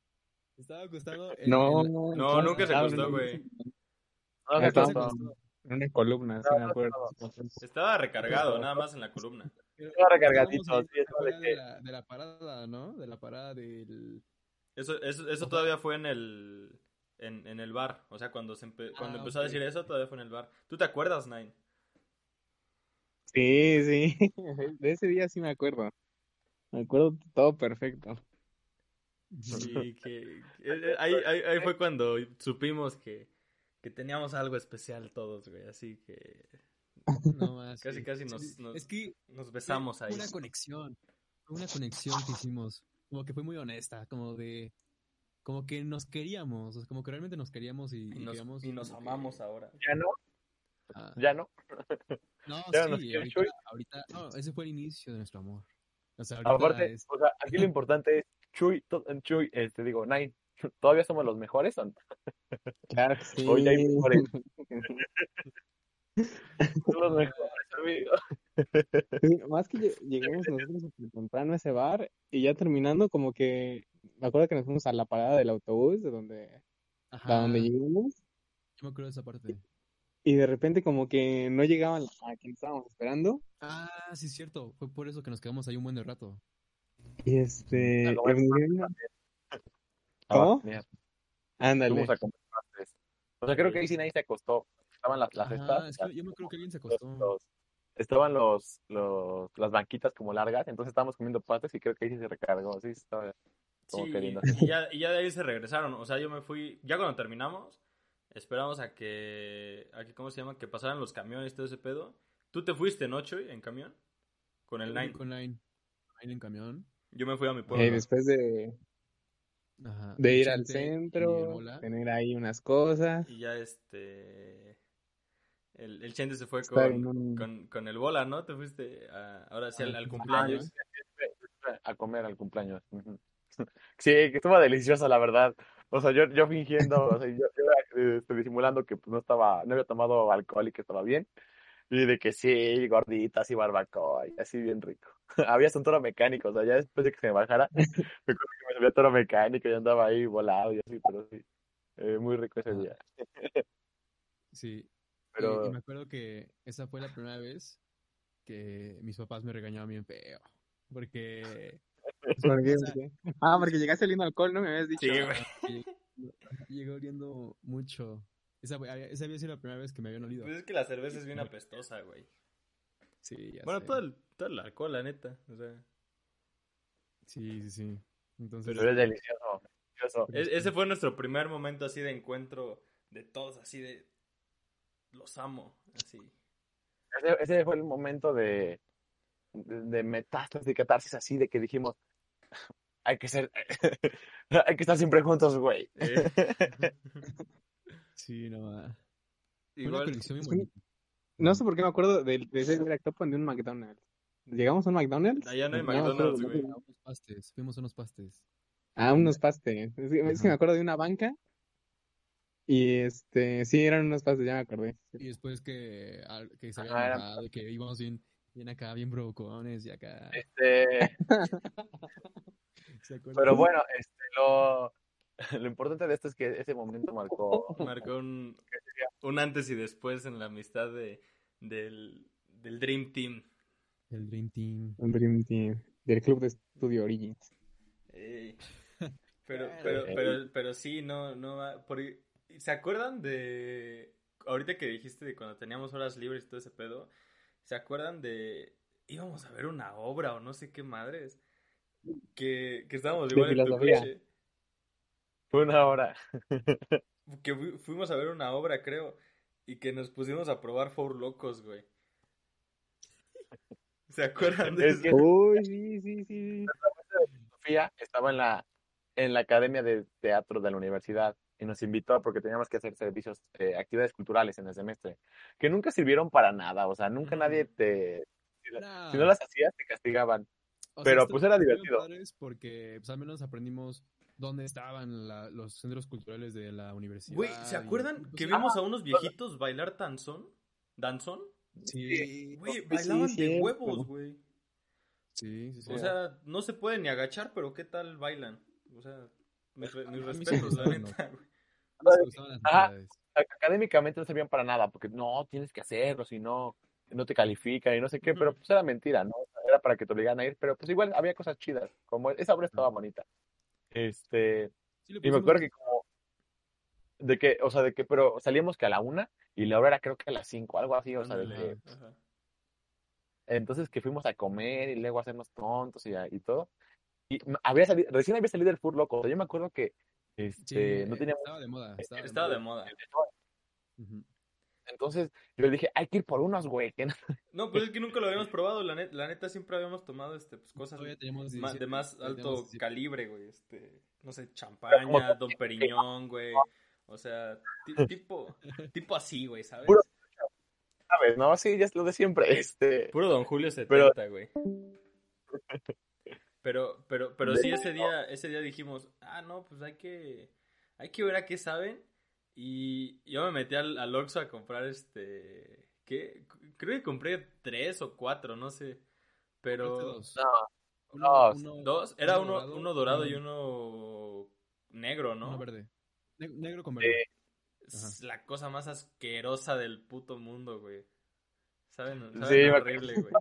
Estaba acostado. En, no, no, no, nunca se acostó, güey. No, estaba en una columna, sí me acuerdo. Estaba recargado, nada más en la columna. Estaba recargadito, sí, de, la, de la parada, ¿no? De la parada del eso, eso, eso todavía fue en el, en, en el bar. O sea, cuando, se cuando ah, empezó a decir eso, todavía fue en el bar. ¿Tú te acuerdas, Nine? Sí, sí. De ese día sí me acuerdo. Me acuerdo todo perfecto. Sí, que, eh, eh, ahí, ahí, fue cuando supimos que, que teníamos algo especial todos, güey. Así que no más, casi, casi nos, nos, es que nos besamos ahí. Una conexión, una conexión que hicimos, como que fue muy honesta, como de, como que nos queríamos, como que realmente nos queríamos y, y nos, y nos amamos ahora. ¿Ya no? Ah. ¿Ya no? No, sí, ahorita, ahorita, no, ese fue el inicio de nuestro amor. O sea, Aparte, o sea, aquí lo importante es, Chuy, Chuy, este, digo, Nine, ¿todavía somos los mejores o no? Claro que sí. Hoy hay mejores. Son los mejores, Más que llegamos nosotros temprano a ese bar y ya terminando, como que me acuerdo que nos fuimos a la parada del autobús, de donde, a donde llegamos. Yo me acuerdo de esa parte. Y de repente como que no llegaban a quien estábamos esperando. Ah, sí es cierto. Fue por eso que nos quedamos ahí un buen de rato. Y este... ¿Cómo? Ándale. O sea, creo que ahí sí nadie se acostó. Estaban las, las estas. yo me creo que alguien se acostó. Estaban los, los, las banquitas como largas, entonces estábamos comiendo pastes y creo que ahí sí se recargó. Sí, estaba como sí, y, ya, y ya de ahí se regresaron. O sea, yo me fui, ya cuando terminamos, esperamos a que, a que, ¿cómo se llama? Que pasaran los camiones y todo ese pedo. ¿Tú te fuiste, no, Choy, en camión? Con el Nine. Con Nine. Nine en camión. Yo me fui a mi pueblo. Eh, después de, de ir al centro, tener ahí unas cosas. Y ya este... El, el Chente se fue con, con, con, el bola, ¿no? Te fuiste ahora sí al, cumpleaños. A comer al cumpleaños. Sí, que estuvo delicioso, la verdad. O sea, yo, yo fingiendo, o sea, yo, yo este, disimulando que pues, no estaba, no había tomado alcohol y que estaba bien. Y de que sí, gorditas y barbacoa, y así bien rico. Había un toro mecánico, o sea, ya después de que se me bajara, me acuerdo que me subía toro mecánico y andaba ahí volado y así, pero sí, eh, muy rico ese día. Sí, pero... Y, me acuerdo que esa fue la primera vez que mis papás me regañaban bien feo, porque... ah, porque llegaste oliendo alcohol, ¿no? Me habías dicho. Sí, güey. Llegó oliendo mucho. Esa, esa había sido la primera vez que me habían olido. Pues es que la cerveza es bien apestosa, güey. Sí, ya Bueno, todo el, todo el alcohol, la neta. O sea. Sí, sí, sí. Entonces, Pero es delicioso. E-, ese fue nuestro primer momento así de encuentro de todos, así de. Los amo, así. Ese, ese fue el momento de, de, de metástasis, de catarsis, así de que dijimos. Hay que ser. hay que estar siempre juntos, güey. Eh. Sí, no. Igual, no sé por qué me acuerdo de, de ese de un McDonald's. Llegamos a un McDonald's. Allá no hay McDonald's, güey. Fuimos unos pastes. Ah, unos pastes. Es que, me acuerdo de una banca. Y este, sí, eran unos pastes, ya me acordé. Y después que, que se había ah, que íbamos bien, bien acá, bien brocones y acá. Este. Pero bueno, este, lo, lo importante de esto es que ese momento marcó... Marcó un, un antes y después en la amistad de, del, del Dream Team. El Dream Team. El Dream Team. Del Club de Estudio Origins. pero, pero, pero, pero sí, no, no por, ¿Se acuerdan de... Ahorita que dijiste de cuando teníamos horas libres y todo ese pedo, ¿se acuerdan de... íbamos a ver una obra o no sé qué madres? Que, que estábamos igual en tu coche. Una hora. que fuimos a ver una obra, creo, y que nos pusimos a probar Four Locos, güey. ¿Se acuerdan de eso? Uy, sí, sí, sí. Sofía estaba en la, en la Academia de Teatro de la universidad y nos invitó porque teníamos que hacer servicios, eh, actividades culturales en el semestre, que nunca sirvieron para nada, o sea, nunca nadie te... Si, no las hacías, te castigaban. pero pues era divertido. Porque pues, al menos aprendimos dónde estaban los centros culturales de la universidad. Güey, ¿se acuerdan pues, que vimos a unos viejitos bailar danzón? ¿Danzón? Sí. Güey, bailaban de huevos, güey. Sí, sí, sí. O sea, no se pueden ni agachar, pero ¿qué tal bailan? O sea, mis, respetos, la neta, académicamente no servían para nada, porque no, tienes que hacerlo, si no, no te califican y no sé qué, pero pues era mentira, ¿no? Era para que te obligaran a ir, pero pues igual había cosas chidas, como esa obra estaba bonita. Este, y me acuerdo que como... de que, o sea, de que, pero salíamos que a la una y la hora era creo que a las cinco, algo así, o sea, de que... Entonces que fuimos a comer y luego a hacernos tontos y, y todo. Y había salido, recién había salido el Fur Loco. yo me acuerdo que este, no teníamos... Estaba de moda. Estaba, de moda. Entonces yo le dije, hay que ir por unos, güey. No, pues es que nunca lo habíamos probado. La, la neta siempre habíamos tomado este, pues, cosas de más alto calibre, güey. Este, no sé, champaña, Don Periñón, güey. O sea, tipo, tipo así, güey, ¿sabes? Puro, ¿Sabes? No, sí, ya es lo de siempre. Este... Puro Don Julio 70, güey. Pero, pero, pero sí ese día, ese día dijimos, ah, no, pues hay que, hay que ver a qué saben. Y yo me metí al, al Oxxo a comprar este, ¿qué? Creo que compré tres o cuatro, no sé. Pero... Dos. No, dos. Era uno, dorado, uno dorado y uno negro, ¿no? Uno verde. negro con verde. Es la cosa más asquerosa del puto mundo, güey. ¿Saben? ¿Saben? Sí, horrible, güey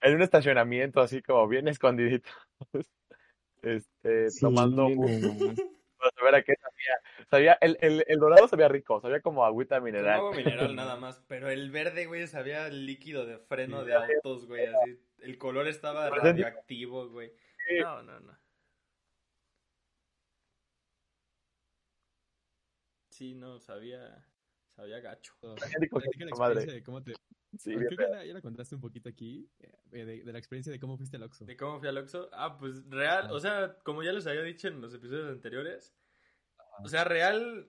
en un estacionamiento así como bien escondidito. este, tomando para ver a qué sabía. Sabía, el, el, el, dorado sabía rico, sabía como agüita mineral. Agua mineral nada más, pero el verde, güey, sabía líquido de freno de autos, güey, así. El color estaba radioactivo, güey. No, no, no. Sí, no, sabía, sabía gacho. ¿Cómo te, Sí, Creo que ya, la contaste un poquito aquí, eh, de, la experiencia de cómo fuiste al Oxxo. ¿De cómo fui al Oxxo? Ah, pues real, o sea, como ya les había dicho en los episodios anteriores, o sea, real,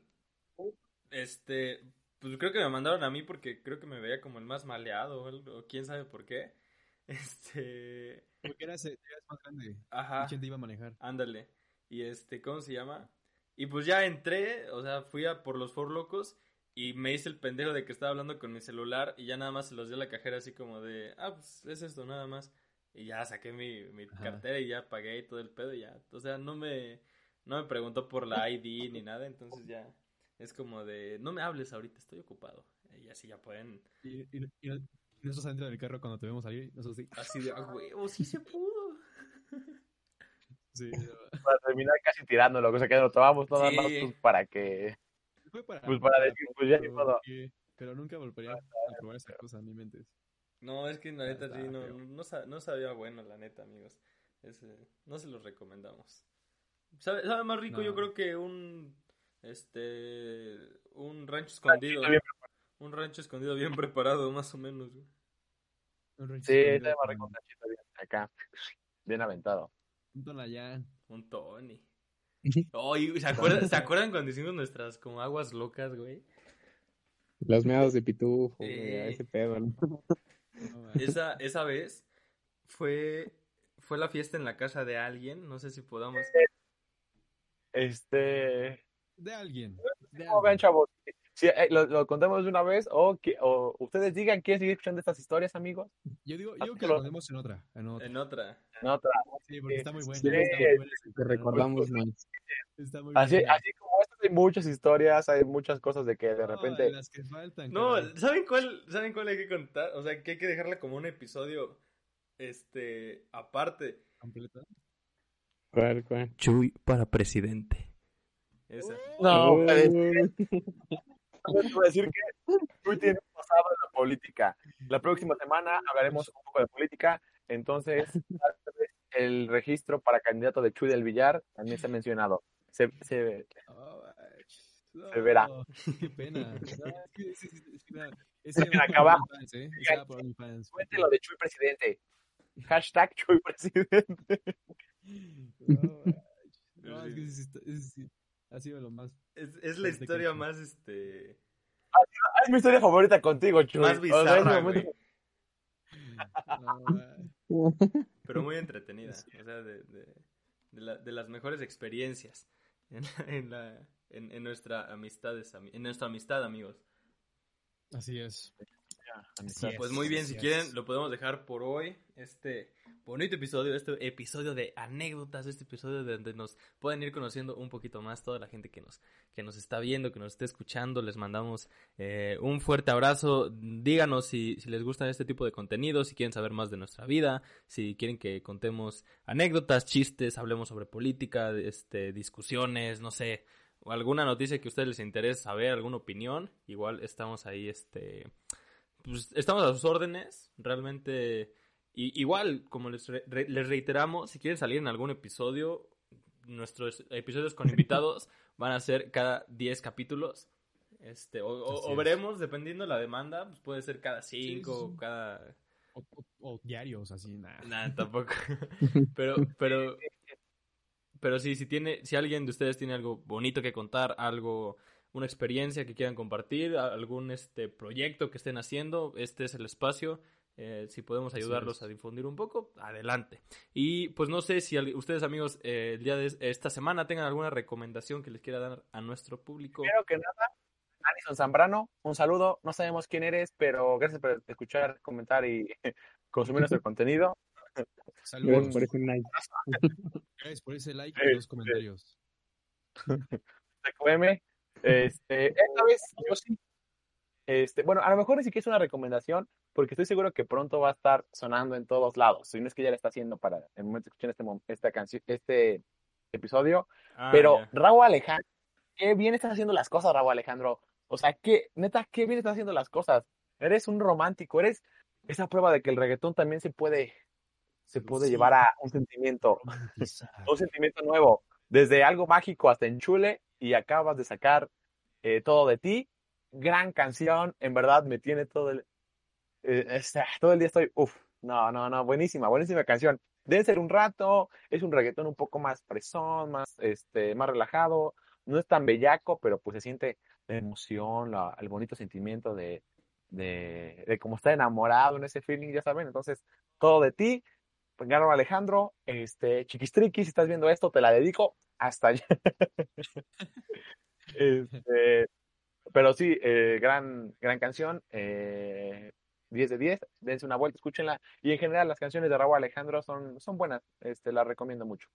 este, pues creo que me mandaron a mí porque creo que me veía como el más maleado o, quién sabe por qué. Este... Porque eras, más grande. Ajá. ¿Quién te iba a manejar? Ándale. Y este, ¿cómo se llama? Y pues ya entré, o sea, fui a por los For Locos y me hice el pendejo de que estaba hablando con mi celular y ya nada más se los dio la cajera así como de, ah, pues es esto nada más. Y ya saqué mi, mi cartera y ya pagué y todo el pedo y ya. O sea, no me, no me preguntó por la ID ni nada, entonces ya es como de, no me hables ahorita, estoy ocupado. Y así ya pueden... Y, y, y nosotros adentro del carro cuando te vemos ahí, nosotros sí. Así de, ah, huevo, sí se pudo. sí. Para terminar casi tirándolo, cosa que lo tomamos todas más pues, para que para, pues para decir, pues ya ni modo. Pero nunca volvería a probar esa cosa, ni mentes. No, es que la neta sí, no, no, no, sabía bueno, la neta, amigos. no se los recomendamos. Sabe, sabe más rico, yo creo que un este un rancho escondido. Un rancho escondido bien preparado, más o menos. Sí, está más rico un ranchito bien acá, bien aventado. Un Tonayán. Un Tony. ¿se, acuerdan, ¿Se acuerdan cuando hicimos nuestras como aguas locas, güey? Los meados de pitufo, ese pedo, esa, esa vez fue, fue la fiesta en la casa de alguien, no sé si podamos... Este... De alguien. De chavos, si, eh, lo, contamos de una vez o, que, o ustedes digan, ¿quieren seguir escuchando estas historias, amigos? Yo digo, yo que lo contemos en otra. En otra. En otra. En otra. Sí, porque está muy buena. Te recordamos más. así, así como estas hay muchas historias, hay muchas cosas de que de repente... las que faltan, no, ¿saben cuál, ¿saben cuál hay que contar? O sea, que hay que dejarla como un episodio este aparte. ¿Completa? ¿Cuál, cuál? Chuy para presidente. Esa. No, Voy a decir que Chuy tiene pasado en la política. La próxima semana hablaremos un poco de política. Entonces, el registro para candidato de Chuy del Villar también se ha mencionado. Se, se, se verá. Qué pena. Es. Cuéntelo de Chuy presidente. Hashtag Chuy presidente. No, es que es, ha sido lo más. Es, es la historia más, este. es mi historia favorita contigo, Chuy. Más bizarra, güey. Pero muy entretenida. O sea, de, de, de, la, de las mejores experiencias en, en, la, en, en, nuestra amistades, en nuestra amistad, amigos. Así es. Pues muy bien, si quieren, lo podemos dejar por hoy. Este bonito episodio, este episodio de anécdotas, este episodio donde nos pueden ir conociendo un poquito más toda la gente que nos, que nos está viendo, que nos está escuchando. Les mandamos eh, un fuerte abrazo. Díganos si, si les gustan este tipo de contenido, si quieren saber más de nuestra vida, si quieren que contemos anécdotas, chistes, hablemos sobre política, este, discusiones, no sé o alguna noticia que a ustedes les interese saber, alguna opinión, igual estamos ahí, este, pues estamos a sus órdenes, realmente, y, igual, como les, les reiteramos, si quieren salir en algún episodio, nuestros episodios con invitados van a ser cada 10 capítulos. Este, o, veremos, dependiendo de la demanda, pues puede ser cada 5, cada... O, diarios, así, nada. Nada, tampoco. pero, pero, pero sí, si tiene, si alguien de ustedes tiene algo bonito que contar, algo, una experiencia que quieran compartir, algún este proyecto que estén haciendo, este es el espacio. Eh, si podemos ayudarlos a difundir un poco, adelante. Y pues no sé si ustedes amigos eh, el día de esta semana tengan alguna recomendación que les quiera dar a nuestro público. Primero que nada, Alison Zambrano, un saludo. No sabemos quién eres, pero gracias por escuchar, comentar y consumir nuestro contenido. Saludos por ese like. Gracias por ese like y los comentarios. Este, esta vez yo sí. Este, bueno, a lo mejor ni siquiera es una recomendación, porque estoy seguro que pronto va a estar sonando en todos lados. Si no es que ya lo está haciendo para el momento de escuchar este, esta canción, este episodio. Ah, pero Raúl Alejandro, qué bien estás haciendo las cosas, Raúl Alejandro. O sea, qué, neta, qué bien estás haciendo las cosas. Eres un romántico, eres esa prueba de que el reggaetón también se puede, se puede llevar a un sentimiento, un sentimiento nuevo. Desde algo mágico hasta en chule y acabas de sacar eh, todo de ti. Gran canción, en verdad me tiene todo el, eh, este, todo el día estoy, uff, no, no, no, buenísima, buenísima canción. Debe ser un rato, es un reggaetón un poco más presón, más, este, más relajado, no es tan bellaco, pero pues se siente la emoción, la, el bonito sentimiento de, de, de cómo está enamorado en ese feeling, ya saben, entonces, todo de ti, pues Alejandro, este, Chiquistriqui, si estás viendo esto, te la dedico hasta allá. este, pero sí, eh, gran, gran canción. Eh, 10 de 10, dense una vuelta, escúchenla. Y en general las canciones de Raúl Alejandro son, son buenas, este, las recomiendo mucho.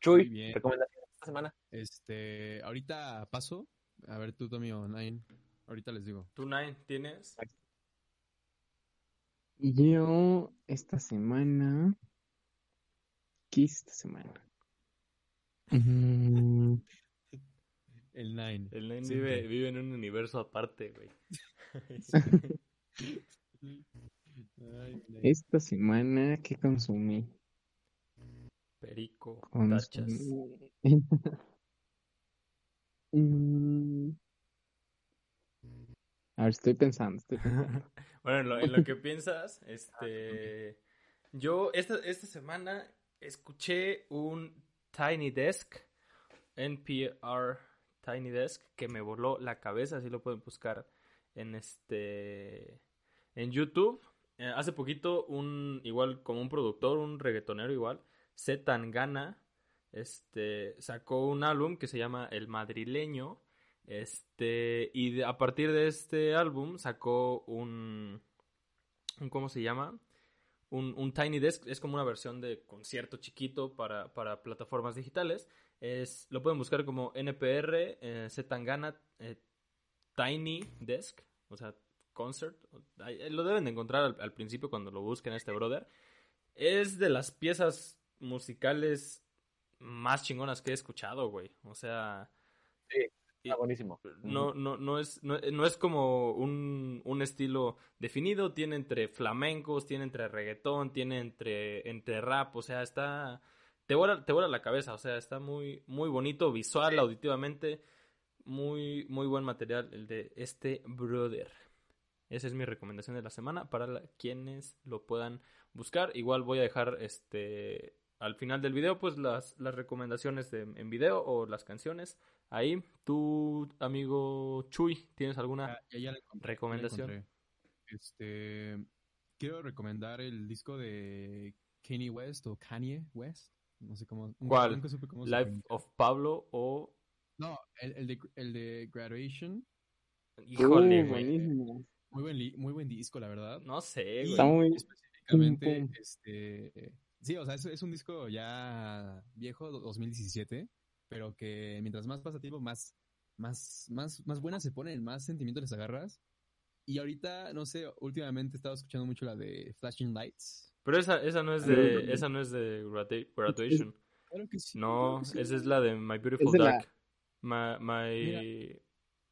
Chuy, recomendaciones esta semana. Este, ahorita paso, a ver tú, Tomio, Nine, ahorita les digo. ¿Tú, Nine, tienes? Yo, esta semana, ¿qué esta semana? Mm. El Nine. El Nine vive, vive en un universo aparte, güey. Esta semana, ¿qué consumí? Perico, tachas. Mm. A ver, estoy pensando, bueno, en lo, que piensas, este... Yo esta, esta semana escuché un Tiny Desk, NPR Tiny Desk, que me voló la cabeza, así lo pueden buscar en este en YouTube. Eh, hace poquito un igual como un productor, un reggaetonero igual, Z Tangana, este sacó un álbum que se llama El Madrileño. Este y a partir de este álbum sacó un, un ¿cómo se llama? Un, un, Tiny Desk, es como una versión de concierto chiquito para, para plataformas digitales. Es, lo pueden buscar como NPR, eh, Z Tangana, eh, Tiny Desk, o sea, Concert. Lo deben de encontrar al, principio cuando lo busquen este brother. Es de las piezas musicales más chingonas que he escuchado, güey. O sea... Sí, está buenísimo. No, no, no, es, no, es como un, un, estilo definido. Tiene entre flamencos, tiene entre reggaetón, tiene entre, entre rap. O sea, está... Te vuela, te la cabeza. O sea, está muy, muy bonito visual, auditivamente muy, muy buen material el de este brother. Esa es mi recomendación de la semana para quienes lo puedan buscar. Igual voy a dejar este al final del video pues las, las recomendaciones en video o las canciones. Ahí, tú, amigo Chuy, ¿tienes alguna recomendación? este, quiero recomendar el disco de Kanye West o Kanye West. No sé cómo. ¿Cuál? Life of Pablo o no, el, el, de, el de Graduation. Híjole, uh, Muy buen, muy buen disco, la verdad. No sé, Está muy... Específicamente, este... Sí, o sea, es, es, un disco ya viejo, 2017, pero que mientras más pasa tiempo, más, más, más, más buenas se ponen, más sentimientos les agarras. Y ahorita, no sé, últimamente he estado escuchando mucho la de Flashing Lights. Pero esa, esa no es de, esa no es de Graduation. Claro que sí. No, esa es la de My Beautiful Dark. My, my...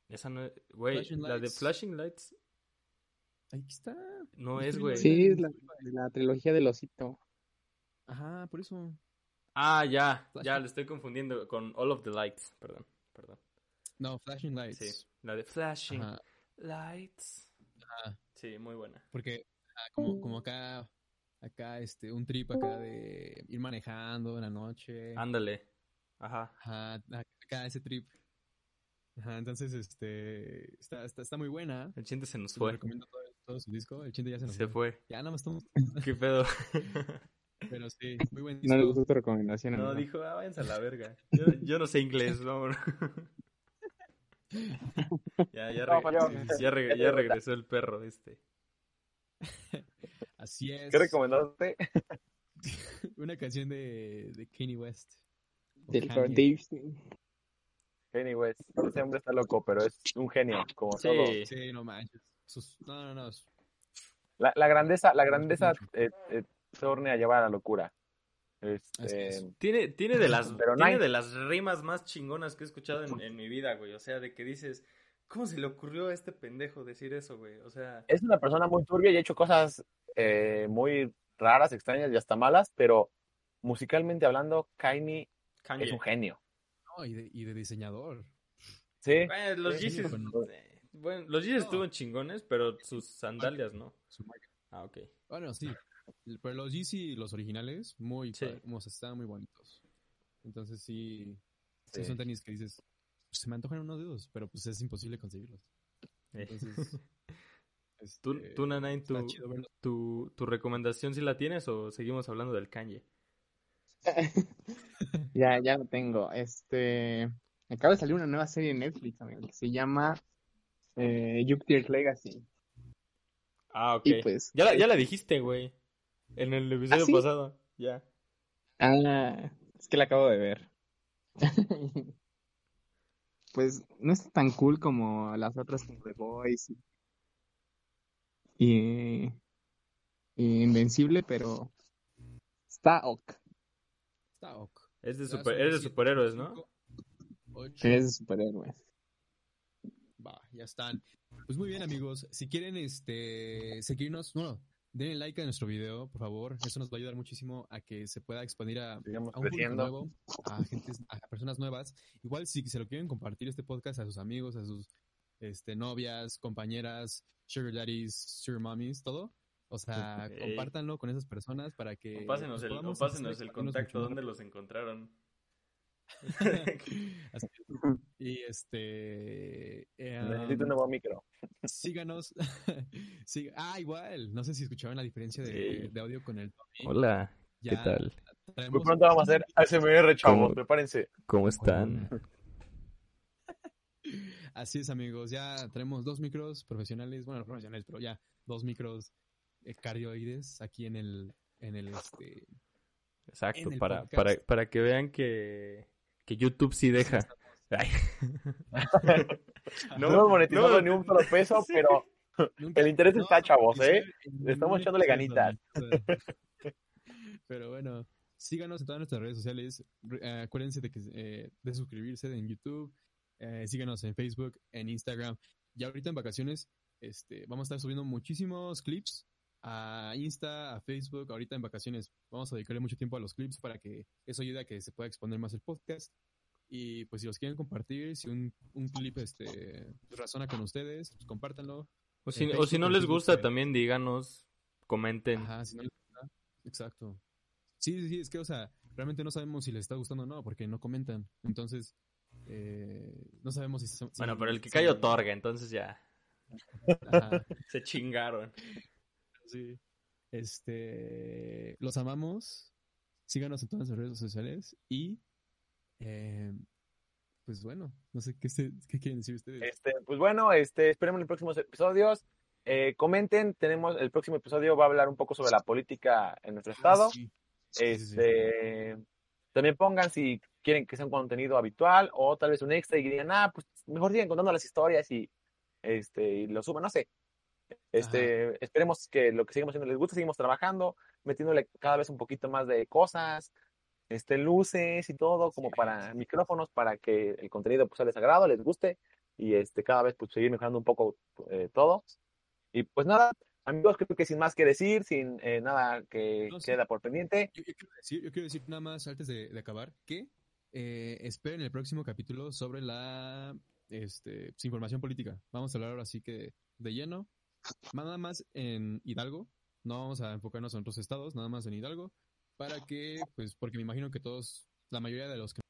Esa no es... Güey, la de Flashing Lights. Ahí está. No es, güey. Sí, es la, la trilogía del osito. Ajá, por eso. Ah, ya, ya, le estoy confundiendo con All of the Lights, perdón, perdón. No, Flashing Lights. Sí, la de Flashing Lights. Ajá. Sí, muy buena. Porque ah, como, como acá, acá, este, un trip acá de ir manejando en la noche. Ándale. Ajá. Ajá, acá ese trip. Ajá, entonces, este, está, está, está muy buena. El chinte se nos fue. recomiendo todo, todo, su disco. El chinte ya se nos se fue. Ya nada más estamos. Qué pedo. Pero sí, muy buen disco. No le gustó tu recomendación. No, dijo, ah, váyanse a la verga. Yo, yo no sé inglés, no. ya, ya, ya, ya, regresó el perro este. Así es. ¿Qué recomendaste? Una canción de, de Kanye West. Del Dave. Kanye West. Ese hombre está loco, pero es un genio, como sí. todo. Sí, no manches. No, no, no. La, la grandeza, la grandeza eh, eh, torne a llevar a la locura. Este... Tiene, tiene, de las, tiene de las rimas más chingonas que he escuchado en, mi vida, güey. O sea, de que dices, ¿cómo se le ocurrió a este pendejo decir eso, güey? O sea... Es una persona muy turbia y ha hecho cosas eh, muy raras, extrañas y hasta malas, pero musicalmente hablando, Kanye, es un genio. No, y de, y de diseñador. Sí. Bueno, los Yeezys, bueno, los Yeezys estuvo chingones, pero sus sandalias no. Ah, ok. Bueno, sí, pero los Yeezy, los originales, muy, sí. estaban muy bonitos. Entonces sí, sí, son tenis que dices, pues, se me antojan unos dedos, pero pues es imposible conseguirlos. Entonces, ¿Tú, este, tú Nanain, tu, tu, tu, recomendación si la tienes o seguimos hablando del Kanye? ya, ya lo tengo. Este, acaba de salir una nueva serie en Netflix, amigo, que se llama eh, Legacy. Ah, ok. Pues, ya, la, ya la dijiste, güey. En el episodio ¿Ah, pasado, ya. Ah, es que la acabo de ver. pues no es tan cool como las otras como The Boys y, Invencible, pero está ok. Está ok. Es de, super, es de superhéroes, ¿no? Es de superhéroes. Va, ya están. Pues muy bien, amigos. Si quieren este seguirnos, no, denle like a nuestro video, por favor. Eso nos va a ayudar muchísimo a que se pueda expandir a, a un público nuevo, a, gente, a personas nuevas. Igual si se lo quieren compartir este podcast a sus amigos, a sus este, novias, compañeras, sugar daddies, sugar mommies, todo. O sea, compártanlo con esas personas para que... O pásenos el, o pásenos el contacto, donde los encontraron. y este. Eh, Necesito un nuevo micro. Síganos. ah, igual. No sé si escucharon la diferencia de, audio con el Hola. ¿Qué tal? Muy pronto vamos a hacer ASMR, chavos. Prepárense. ¿Cómo están? Así es, amigos. Ya tenemos dos micros profesionales. Bueno, profesionales, pero ya dos micros eh, cardioides aquí en el. En el este, Exacto, para, para, para que vean que que YouTube sí deja. no, hemos monetizado ni un solo peso, pero el interés está, chavos, ¿eh? Estamos echándole ganitas. Pero bueno, síganos en todas nuestras redes sociales. Eh, acuérdense de, que, eh, de suscribirse en YouTube. Eh, síganos en Facebook, en Instagram. Y ahorita en vacaciones este, vamos a estar subiendo muchísimos clips a Insta, a Facebook, ahorita en vacaciones. Vamos a dedicarle mucho tiempo a los clips para que eso ayude a que se pueda exponer más el podcast. Y pues si los quieren compartir, si un, un clip este razona con ustedes, pues compártanlo. O si, o si no les gusta, también díganos, comenten. Ajá, si no les gusta. Exacto. Sí, sí, es que, o sea, realmente no sabemos si les está gustando o no, porque no comentan. Entonces, eh, no sabemos si... bueno, pero el que cayó otorga, entonces ya. Se chingaron. Sí. Este, los amamos. Síganos en todas las redes sociales y eh, pues bueno, no sé qué, qué quieren decir ustedes. Este, pues bueno, este, esperemos los próximos episodios. Eh, comenten, tenemos el próximo episodio va a hablar un poco sobre la política en nuestro ah, estado. este, también pongan si quieren que sea un contenido habitual o tal vez un extra y digan, ah, pues mejor sigan contando las historias y este y lo suban, no sé. Este, esperemos que lo que seguimos haciendo les guste, seguimos trabajando, metiéndole cada vez un poquito más de cosas. este, luces y todo, como para micrófonos, para que el contenido pues les agrado, les guste y este, cada vez pues seguir mejorando un poco eh, todo. Y pues nada, amigos, creo que sin más que decir, sin eh, nada que queda por pendiente. Yo, quiero decir, nada más antes de, acabar que eh, esperen el próximo capítulo sobre la este, pues, información política. Vamos a hablar ahora sí que de lleno, nada más en Hidalgo, no vamos a enfocarnos en otros estados, nada más en Hidalgo, para que, pues, porque me imagino que todos, la mayoría de los que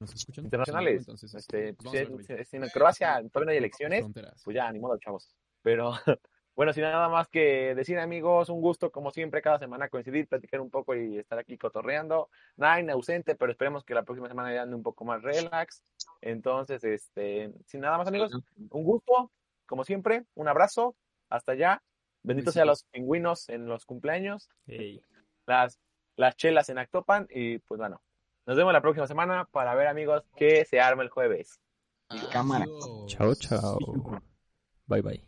nos escuchan internacionales, entonces, este, este si, en Croacia todavía no hay elecciones, pues ya, ni modo, chavos. Pero bueno, sin nada más que decir, amigos, un gusto, como siempre, cada semana coincidir, platicar un poco y estar aquí cotorreando. Nine ausente, pero esperemos que la próxima semana ya ande un poco más relax. Entonces, este, sin nada más, amigos, un gusto, como siempre, un abrazo hasta allá. Benditos sean los pingüinos en los cumpleaños. Las, las chelas en Actopan. Y pues bueno, nos vemos la próxima semana para ver, amigos, qué se arma el jueves. Cámara. Chao, chao. Bye, bye.